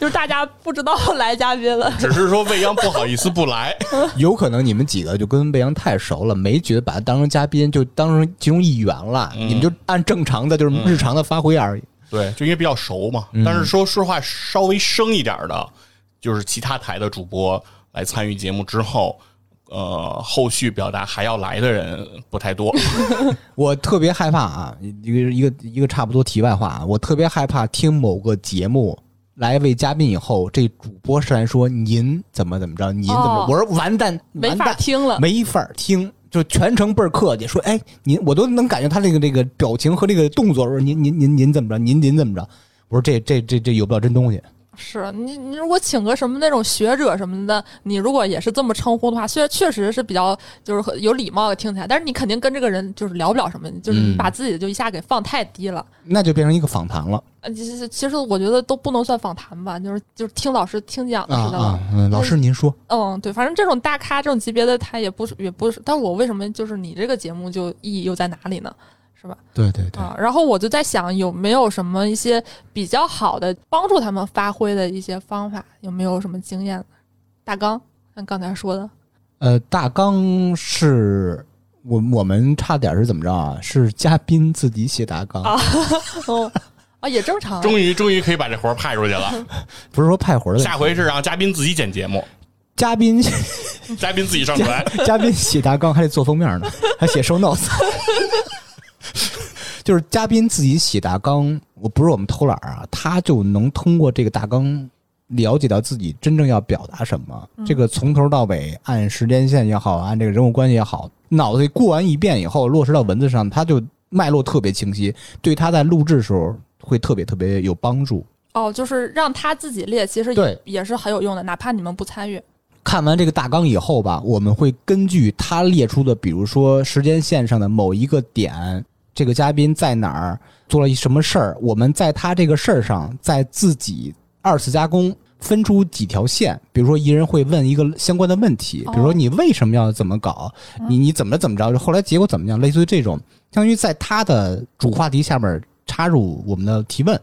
就是大家不知道来嘉宾了，只是说未央不好意思不来。有可能你们几个就跟未央太熟了，没觉得把他当成嘉宾，就当成其中一员了。嗯你们就按正常的，就是日常的发挥而已。对，就因为比较熟嘛。但是说实话，稍微生一点的，就是其他台的主播来参与节目之后，呃，后续表达还要来的人不太多。我特别害怕啊，一个一个一个差不多题外话啊，我特别害怕听某个节目来位嘉宾以后，这主播上来说您怎么怎么着，您怎么我说完蛋，没法完蛋，听了。没法听。就全程倍儿客气，说哎，您我都能感觉他那个那个表情和这个动作，说您您您您怎么着，您您怎么着？我说这这这这有不了真东西。是你，你如果请个什么那种学者什么的，你如果也是这么称呼的话，虽然确实是比较就是很有礼貌的听起来，但是你肯定跟这个人就是聊不了什么，就是把自己就一下给放太低了。那就变成一个访谈了呃，其实其实我觉得都不能算访谈吧，就是就是听老师听讲的了。啊！嗯，老师您说，嗯，对，反正这种大咖这种级别的他也不是也不是，但我为什么就是你这个节目就意义又在哪里呢？是吧？对对对，啊，然后我就在想，有没有什么一些比较好的帮助他们发挥的一些方法？有没有什么经验？大纲，像刚才说的，呃，大纲是我我们差点是怎么着啊？是嘉宾自己写大纲，啊哦，啊，也正常啊。终于终于可以把这活儿派出去了。不是说派活儿的，下回是让嘉宾自己剪节目，嘉宾 嘉宾自己上传。嘉宾写大纲还得做封面呢，还写 show notes。就是嘉宾自己写大纲，我不是我们偷懒儿啊，他就能通过这个大纲了解到自己真正要表达什么。这个从头到尾，按时间线也好，按这个人物关系也好，脑子里过完一遍以后，落实到文字上，他就脉络特别清晰，对他在录制的时候会特别特别有帮助。哦，就是让他自己列，其实对也也是很有用的，哪怕你们不参与。看完这个大纲以后吧，我们会根据他列出的，比如说时间线上的某一个点，这个嘉宾在哪儿做了一什么事儿，我们在他这个事儿上再自己二次加工，分出几条线。比如说，一人会问一个相关的问题，比如说你为什么要怎么搞，你你怎么怎么着，后来结果怎么样，类似于这种，相当于在他的主话题下面插入我们的提问。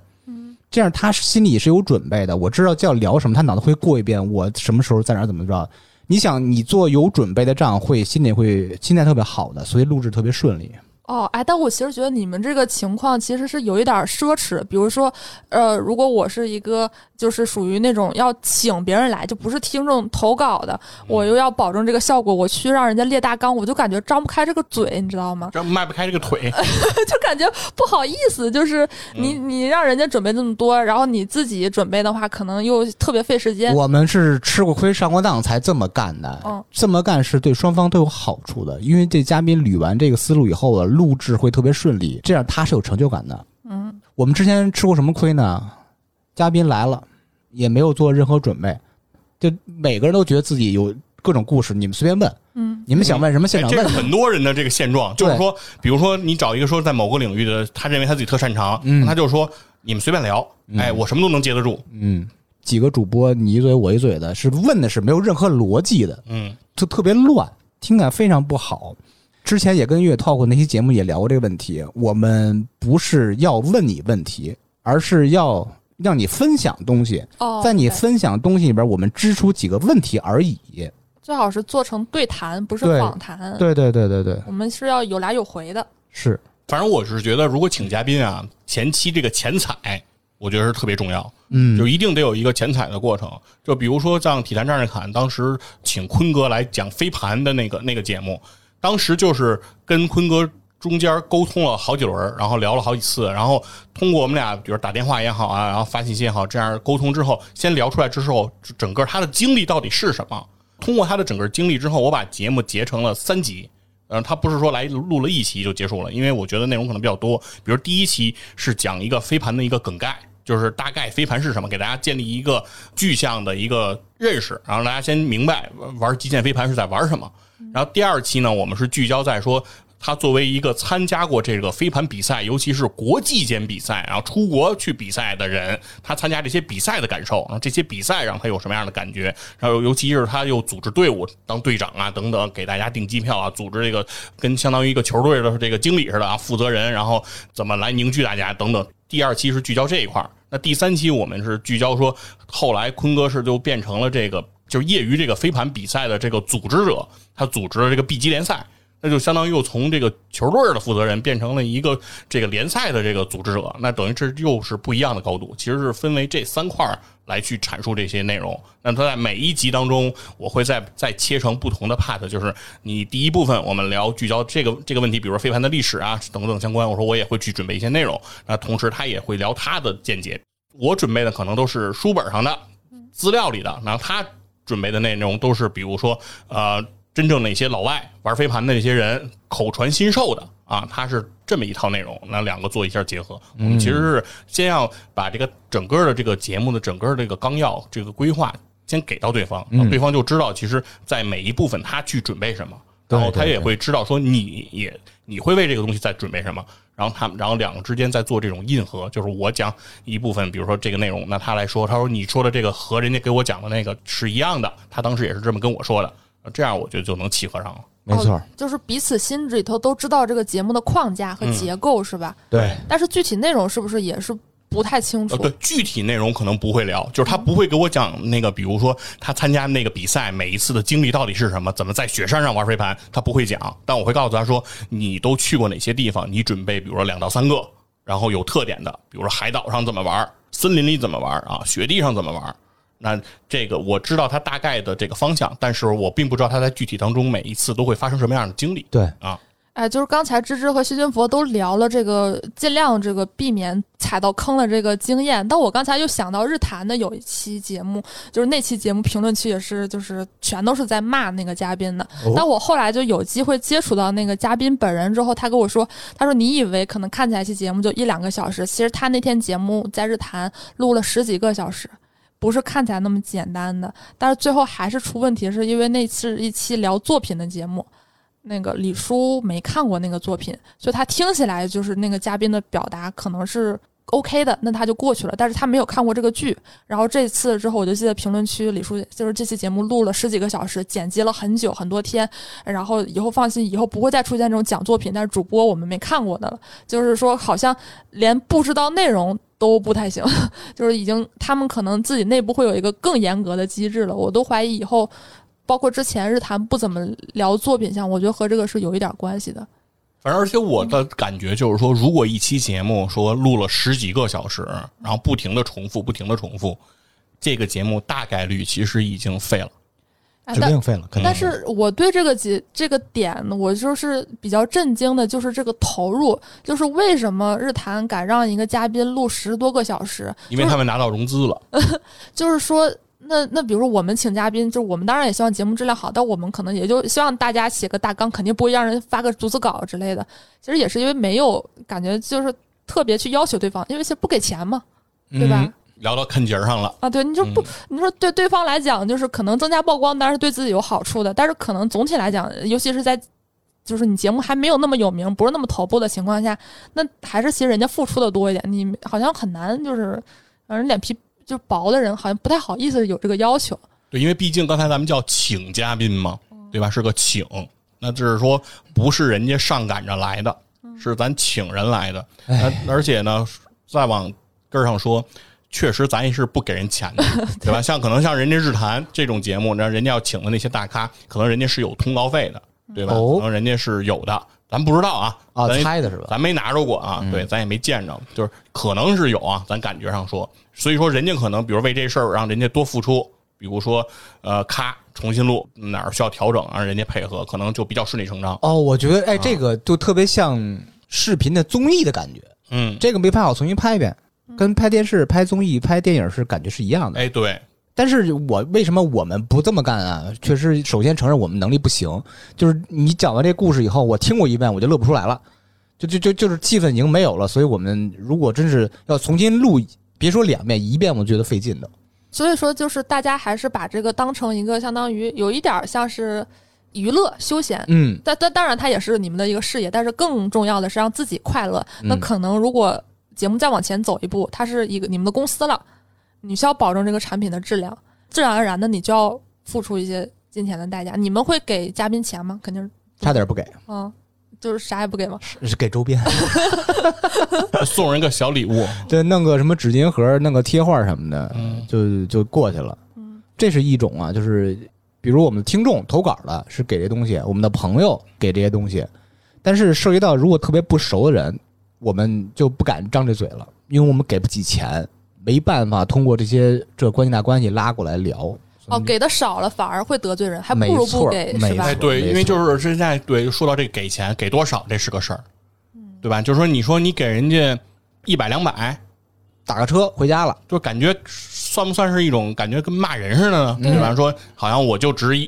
这样他心里是有准备的，我知道要聊什么，他脑子会过一遍，我什么时候在哪儿怎么着。你想，你做有准备的账，会心里会心态特别好的，所以录制特别顺利。哦，哎，但我其实觉得你们这个情况其实是有一点奢侈。比如说，呃，如果我是一个就是属于那种要请别人来，就不是听众投稿的，我又要保证这个效果，我去让人家列大纲，我就感觉张不开这个嘴，你知道吗？张迈不开这个腿，就感觉不好意思，就是你你让人家准备那么多，然后你自己准备的话，可能又特别费时间。我们是吃过亏上过当才这么干的，嗯这么干是对双方都有好处的，因为这嘉宾捋完这个思路以后啊，录制会特别顺利，这样他是有成就感的。嗯，我们之前吃过什么亏呢？嘉宾来了，也没有做任何准备，就每个人都觉得自己有各种故事，你们随便问，嗯，你们想问什么现哎这场问是很多人的这个现状，就是说，比如说你找一个说在某个领域的，他认为他自己特擅长，嗯。他就说你们随便聊，哎，我什么都能接得住，嗯，几个主播你一嘴我一嘴的，是问的是没有任何逻辑的，嗯，就特别乱，听感非常不好。之前也跟月 talk 那期节目也聊过这个问题，我们不是要问你问题，而是要让你分享东西，哦，在你分享东西里边，我们支出几个问题而已。最好是做成对谈，不是访谈。对对对对对，我们是要有来有回的。是反正我是觉得，如果请嘉宾啊，前期这个前采，我觉得是特别重要。嗯就一定得有一个前采的过程。就比如说像《体坛战士侃》，当时请坤哥来讲飞盘的那个那个节目，当时就是跟坤哥中间沟通了好几轮，然后聊了好几次，然后通过我们俩，比如打电话也好啊，然后发信息也好，这样沟通之后，先聊出来之后，整个他的经历到底是什么？通过他的整个经历之后，我把节目截成了三集。嗯，他不是说来录了一期就结束了，因为我觉得内容可能比较多。比如第一期是讲一个飞盘的一个梗概，就是大概飞盘是什么，给大家建立一个具象的一个认识，然后大家先明白玩极限飞盘是在玩什么。然后第二期呢，我们是聚焦在说。他作为一个参加过这个飞盘比赛，尤其是国际间比赛，然后出国去比赛的人，他参加这些比赛的感受，然后这些比赛让他有什么样的感觉？然后尤其是他又组织队伍当队长啊等等，给大家订机票啊，组织这个跟相当于一个球队的这个经理似的啊，负责人，然后怎么来凝聚大家等等。第二期是聚焦这一块，那第三期我们是聚焦说，后来坤哥是就变成了这个就业余这个飞盘比赛的这个组织者，他组织了这个 B 级联赛。那就相当于又从这个球队的负责人变成了一个这个联赛的这个组织者，那等于这又是不一样的高度。其实是分为这三块来去阐述这些内容。那它在每一集当中，我会再再切成不同的 part，就是你第一部分我们聊聚焦这个这个问题，比如说飞盘的历史啊等等相关。我说我也会去准备一些内容，那同时他也会聊他的见解。我准备的可能都是书本上的资料里的，然后他准备的内容都是比如说呃。真正那些老外玩飞盘的那些人口传心授的啊，他是这么一套内容，那两个做一下结合。我们其实是先要把这个整个的这个节目的整个这个纲要、这个规划先给到对方，对方就知道其实，在每一部分他去准备什么，然后他也会知道说你也你会为这个东西在准备什么，然后他们然后两个之间在做这种印合，就是我讲一部分，比如说这个内容，那他来说，他说你说的这个和人家给我讲的那个是一样的，他当时也是这么跟我说的。这样我觉得就能契合上了，没错、哦，就是彼此心里头都知道这个节目的框架和结构，嗯、是吧？对。但是具体内容是不是也是不太清楚？呃、对，具体内容可能不会聊，就是他不会给我讲那个，比如说他参加那个比赛每一次的经历到底是什么，怎么在雪山上玩飞盘，他不会讲。但我会告诉他说，你都去过哪些地方？你准备，比如说两到三个，然后有特点的，比如说海岛上怎么玩，森林里怎么玩啊，雪地上怎么玩。那这个我知道他大概的这个方向，但是我并不知道他在具体当中每一次都会发生什么样的经历。对啊，哎，就是刚才芝芝和薛军佛都聊了这个尽量这个避免踩到坑的这个经验，但我刚才又想到日坛的有一期节目，就是那期节目评论区也是就是全都是在骂那个嘉宾的。哦、但我后来就有机会接触到那个嘉宾本人之后，他跟我说，他说你以为可能看起来一期节目就一两个小时，其实他那天节目在日坛录了十几个小时。不是看起来那么简单的，但是最后还是出问题，是因为那是一期聊作品的节目，那个李叔没看过那个作品，所以他听起来就是那个嘉宾的表达可能是 OK 的，那他就过去了。但是他没有看过这个剧，然后这次之后，我就记得评论区李叔就是这期节目录了十几个小时，剪辑了很久很多天，然后以后放心，以后不会再出现这种讲作品，但是主播我们没看过的了，就是说好像连不知道内容。都不太行，就是已经他们可能自己内部会有一个更严格的机制了。我都怀疑以后，包括之前日坛不怎么聊作品项，我觉得和这个是有一点关系的。反正而且我的感觉就是说，如果一期节目说录了十几个小时，然后不停的重复，不停的重复，这个节目大概率其实已经废了。指定废了，但是我对这个节这个点，我就是比较震惊的，就是这个投入，就是为什么日坛敢让一个嘉宾录十多个小时？因为他们拿到融资了。就是说，那那比如说我们请嘉宾，就我们当然也希望节目质量好，但我们可能也就希望大家写个大纲，肯定不会让人发个逐字稿之类的。其实也是因为没有感觉，就是特别去要求对方，因为其实不给钱嘛，对吧？嗯聊到坑节儿上了啊！对，你就不，嗯、你说对对方来讲，就是可能增加曝光，当然是对自己有好处的，但是可能总体来讲，尤其是在就是你节目还没有那么有名，不是那么头部的情况下，那还是其实人家付出的多一点，你好像很难就是让人脸皮就薄的人，好像不太好意思有这个要求。对，因为毕竟刚才咱们叫请嘉宾嘛，对吧？是个请，那就是说不是人家上赶着来的，是咱请人来的，而且呢，再往根儿上说。确实，咱也是不给人钱的，对吧？像可能像人家日坛这种节目，那人家要请的那些大咖，可能人家是有通告费的，对吧？哦、可能人家是有的，咱不知道啊，啊，咱猜的是吧？咱没拿着过啊，对，咱也没见着，就是可能是有啊，咱感觉上说，所以说人家可能比如为这事儿让人家多付出，比如说呃，咔重新录哪儿需要调整，让人家配合，可能就比较顺理成章。哦，我觉得哎，这个就特别像视频的综艺的感觉。嗯，这个没拍好，重新拍一遍，跟拍电视、拍综艺、拍电影是感觉是一样的。哎，对，但是我为什么我们不这么干啊？确实，首先承认我们能力不行。就是你讲完这故事以后，我听过一遍，我就乐不出来了，就就就就是气氛已经没有了。所以我们如果真是要重新录，别说两遍，一遍我觉得费劲的。所以说，就是大家还是把这个当成一个相当于有一点儿像是娱乐休闲。嗯，但但当然，它也是你们的一个事业，但是更重要的是让自己快乐。那嗯可能如果节目再往前走一步，它是一个你们的公司了，你需要保证这个产品的质量，自然而然的你就要付出一些金钱的代价。你们会给嘉宾钱吗？肯定是，差点不给，嗯，就是啥也不给吗？是给周边，送人个小礼物，对，弄个什么纸巾盒，弄个贴画什么的，嗯就就过去了。嗯，这是一种啊，就是比如我们的听众投稿了是给这东西，我们的朋友给这些东西，但是涉及到如果特别不熟的人，我们就不敢张这嘴了，因为我们给不起钱，没办法通过这些这关系大关系拉过来聊。哦，给的少了反而会得罪人，还不如不给，是吧哎，？对，因为就是现在对说到这个给钱给多少，这是个事儿，对吧？就是说，你说你给人家一百两百，打个车回家了，就感觉算不算是一种感觉跟骂人似的呢？对对吧？说好像我就值一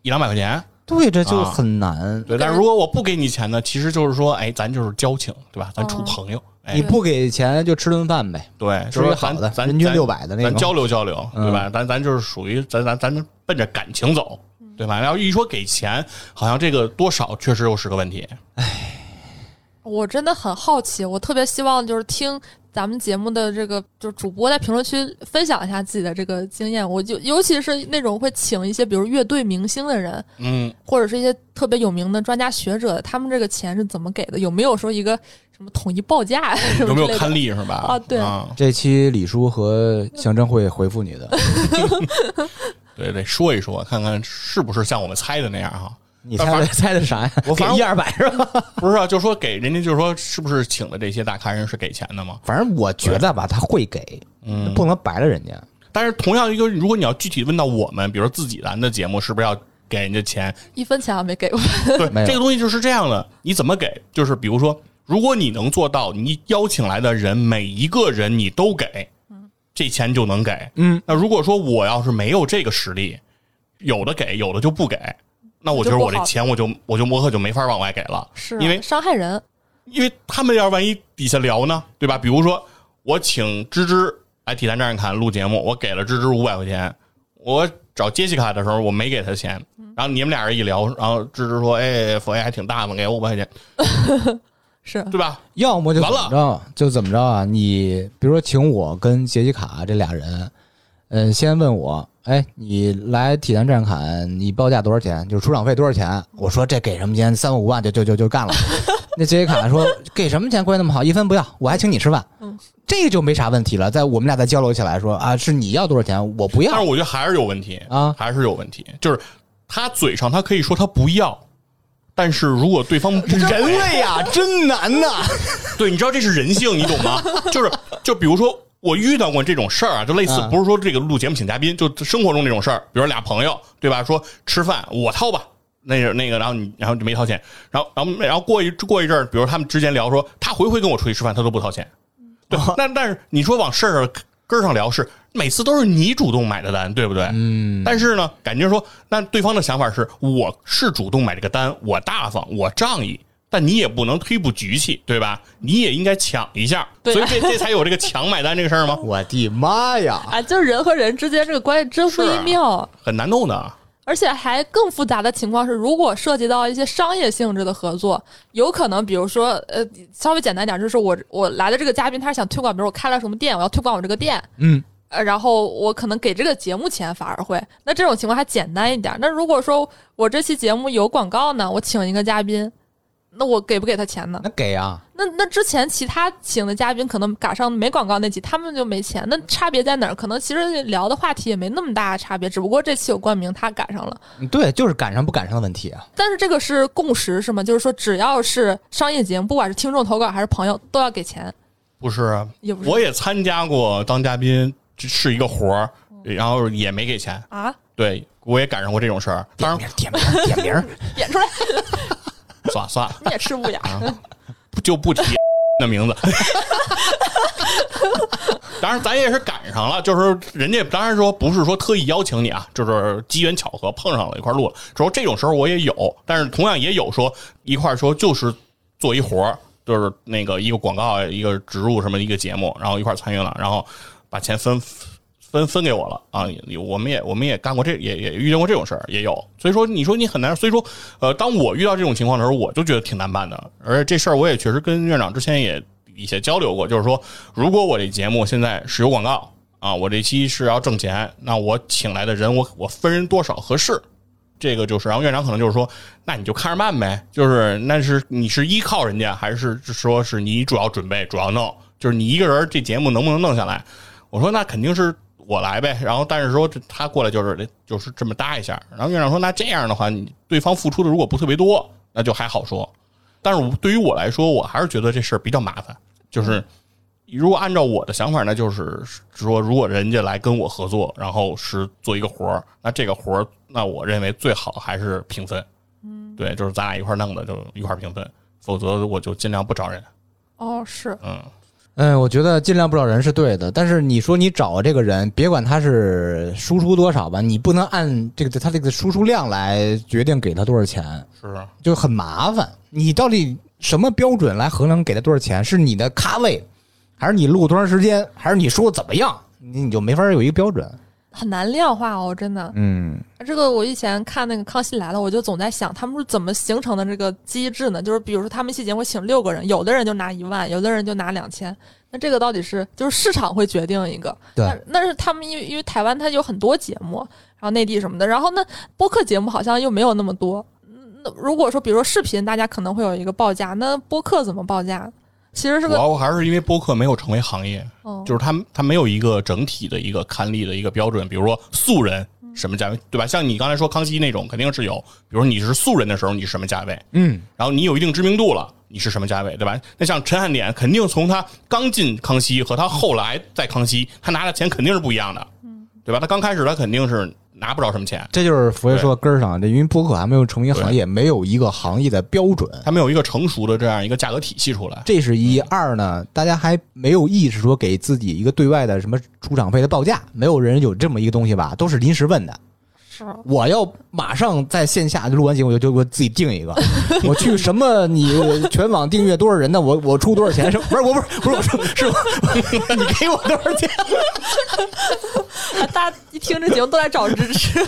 一两百块钱，对，这就啊很难。对。但是如果我不给你钱呢，其实就是说，哎，咱就是交情，对吧？咱处哦朋友，哎你，不给钱就吃顿饭呗，对，吃就是好的，咱咱人均六百的那种。咱交流交流，嗯对吧？咱咱就是属于咱咱咱奔着感情走，对吧？然后一说给钱，好像这个多少确实又是个问题。我真的很好奇，我特别希望就是听咱们节目的这个就是主播在评论区分享一下自己的这个经验。我就尤其是那种会请一些比如乐队明星的人，嗯，或者是一些特别有名的专家学者，他们这个钱是怎么给的？有没有说一个什么统一报价？有没有之类的看例是吧？啊对啊，这期李叔和象征会回复你的。对，得说一说，看看是不是像我们猜的那样哈。你猜的猜的啥呀？我反正给一二百是吧？不是啊，就说给人家，就是说是不是请的这些大咖人是给钱的吗？反正我觉得吧，他会给，嗯，不能白了人家。但是同样一个，如果你要具体问到我们，比如说自己咱的节目，是不是要给人家钱？一分钱还没给过。对，没这个东西就是这样的，你怎么给？就是比如说，如果你能做到，你邀请来的人每一个人你都给，这钱就能给。嗯，那如果说我要是没有这个实力，有的给，有的就不给，那我觉得我这钱我就我就模特就没法往外给了，是啊因为伤害人，因为他们要是万一底下聊呢，对吧？比如说我请芝芝来体坛站看录节目，我给了芝芝五百块钱，我找杰西卡的时候我没给他钱，然后你们俩人一聊，然后芝芝说：“哎，佛爷还挺大方，给我五百块钱，是对吧要么就完了怎么着，就怎么着啊？你比如说请我跟杰西卡这俩人，嗯，先问我，哎，你来体坛站侃，你报价多少钱？就是出场费多少钱？我说这给什么钱？三五万就就就就干了。那杰西卡说给什么钱？关系那么好，一分不要，我还请你吃饭。嗯，这个就没啥问题了。在我们俩再交流起来说啊，是你要多少钱，我不？”要但是我觉得还是有问题啊。还是有问题，就是他嘴上他可以说他不要，但是如果对方人类呀，真难呐！对，你知道这是人性，你懂吗？就是就比如说，我遇到过这种事儿啊，就类似嗯不是说这个录节目请嘉宾，就生活中这种事儿，比如俩朋友对吧？说吃饭我掏吧，那个那个，然后你然后就没掏钱，然后然后然后过一过一阵儿，比如他们之间聊说，他回回跟我出去吃饭，他都不掏钱，对，那但是你说往事儿根儿上聊是每次都是你主动买的单，对不对？嗯，但是呢，感觉说，那对方的想法是，我是主动买这个单，我大方，我仗义，但你也不能忒不局气，对吧？你也应该抢一下，对所以这这才有这个抢买单这个事儿吗？我的妈呀！啊，就是人和人之间这个关系真微妙。很难弄的。而且还更复杂的情况是，如果涉及到一些商业性质的合作，有可能，比如说，呃，稍微简单点，就是我我来的这个嘉宾，他是想推广，比如我开了什么店，我要推广我这个店，嗯，呃，然后我可能给这个节目钱反而会，那这种情况还简单一点。那如果说我这期节目有广告呢，我请一个嘉宾，那我给不给他钱呢？那给啊，那那之前其他请的嘉宾可能赶上没广告那集，他们就没钱，那差别在哪儿？可能其实聊的话题也没那么大的差别，只不过这期有冠名，他赶上了。对，就是赶上不赶上的问题啊。但是这个是共识是吗？就是说只要是商业节目，不管是听众投稿还是朋友，都要给钱，不是，也不是我也参加过当嘉宾，这是一个活儿，然后也没给钱。啊，对我也赶上过这种事儿。当然，点名点名点，出来算了算了，你也吃不雅。就不提那名字。当然，咱也是赶上了，就是人家当然说不是说特意邀请你啊，就是机缘巧合碰上了一块录了。说这种时候我也有，但是同样也有说一块说就是做一活儿，就是那个一个广告一个植入什么一个节目，然后一块参与了，然后把钱分分分给我了啊！我们也我们也干过这也也遇见过这种事儿，也有。所以说你说你很难，所以说呃，当我遇到这种情况的时候，我就觉得挺难办的。而且这事儿我也确实跟院长之前也一些交流过，就是说如果我这节目现在是有广告啊，我这期是要挣钱，那我请来的人我我分人多少合适？这个就是，然后院长可能就是说，那你就看着办呗，就是那是你是依靠人家，还是说是你主要准备、主要弄？就是你一个人这节目能不能弄下来？我说那肯定是我来呗。然后但是说他过来就是就是这么搭一下。然后院长说那这样的话，你对方付出的如果不特别多，那就还好说。但是对于我来说，我还是觉得这事儿比较麻烦。就是如果按照我的想法呢，就是说如果人家来跟我合作，然后是做一个活儿，那这个活儿，那我认为最好还是平分。嗯，对，就是咱俩一块儿弄的，就一块儿平分，否则我就尽量不找人。哦，是嗯，嗯，我觉得尽量不找人是对的，但是你说你找这个人，别管他是输出多少吧，你不能按这个他这个输出量来决定给他多少钱，是啊就很麻烦。你到底什么标准来衡量给他多少钱？是你的咖位，还是你录多长时间，还是你说怎么样？你你就没法有一个标准。很难量化哦，真的。嗯，这个我以前看那个《康熙来了》，我就总在想他们是怎么形成的这个机制呢？就是比如说他们一期节目请六个人，有的人就拿一万，有的人就拿两千。那这个到底是就是市场会决定一个？对那那是他们因为因为台湾它有很多节目，然后内地什么的，然后那播客节目好像又没有那么多。嗯那如果说比如说视频，大家可能会有一个报价，那播客怎么报价？其实是主个要还是因为播客没有成为行业，嗯就是它它没有一个整体的一个刊例的一个标准，比如说素人什么价位，对吧？像你刚才说康熙那种，肯定是有，比如说你是素人的时候，你是什么价位？嗯，然后你有一定知名度了，你是什么价位，对吧？那像陈汉典，肯定从他刚进康熙和他后来在康熙，他拿的钱肯定是不一样的，对吧？他刚开始他肯定是拿不着什么钱，这就是佛爷说根儿上，这因为播客还没有成为行业，没有一个行业的标准。还没有一个成熟的这样一个价格体系出来。这是一二呢，大家还没有意识说给自己一个对外的什么出场费的报价，没有人有这么一个东西吧？都是临时问的。是我要马上在线下录完节目，我就给我自己定一个，我去什么你全网订阅多少人的，我我出多少钱？是 不是我不是不是我说是我 你给我多少钱？大家一听这节目都来找支持。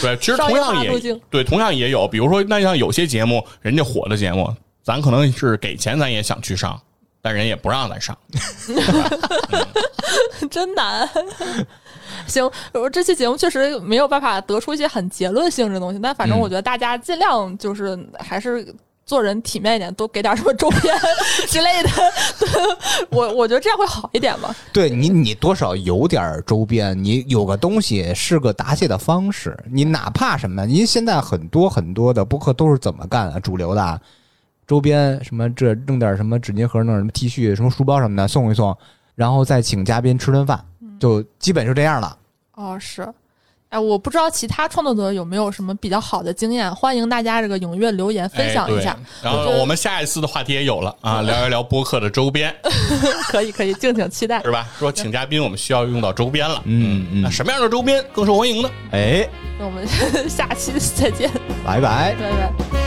对，其实同样也对，同样也有，比如说那像有些节目，人家火的节目，咱可能是给钱，咱也想去上，但人也不让咱上。真难。行，我这期节目确实没有办法得出一些很结论性质的东西，但反正嗯我觉得大家尽量就是还是做人体面一点，多给点什么周边之类的。对我我觉得这样会好一点吧。对你，你多少有点周边，你有个东西是个答谢的方式。你哪怕什么，您现在很多很多的播客都是怎么干啊？主流的啊周边什么这弄点什么纸巾盒，弄点什么 T 恤、什么书包什么的送一送，然后再请嘉宾吃顿饭，就基本就这样了。哦，是。哎，我不知道其他创作者有没有什么比较好的经验，欢迎大家这个踊跃留言分享一下。然后我们下一次的话题也有了啊，聊一聊播客的周边，可以可以，敬请期待。是吧？说请嘉宾，我们需要用到周边了。嗯嗯那什么样的周边更受欢迎呢？哎，那我们 下期再见，拜拜。拜拜。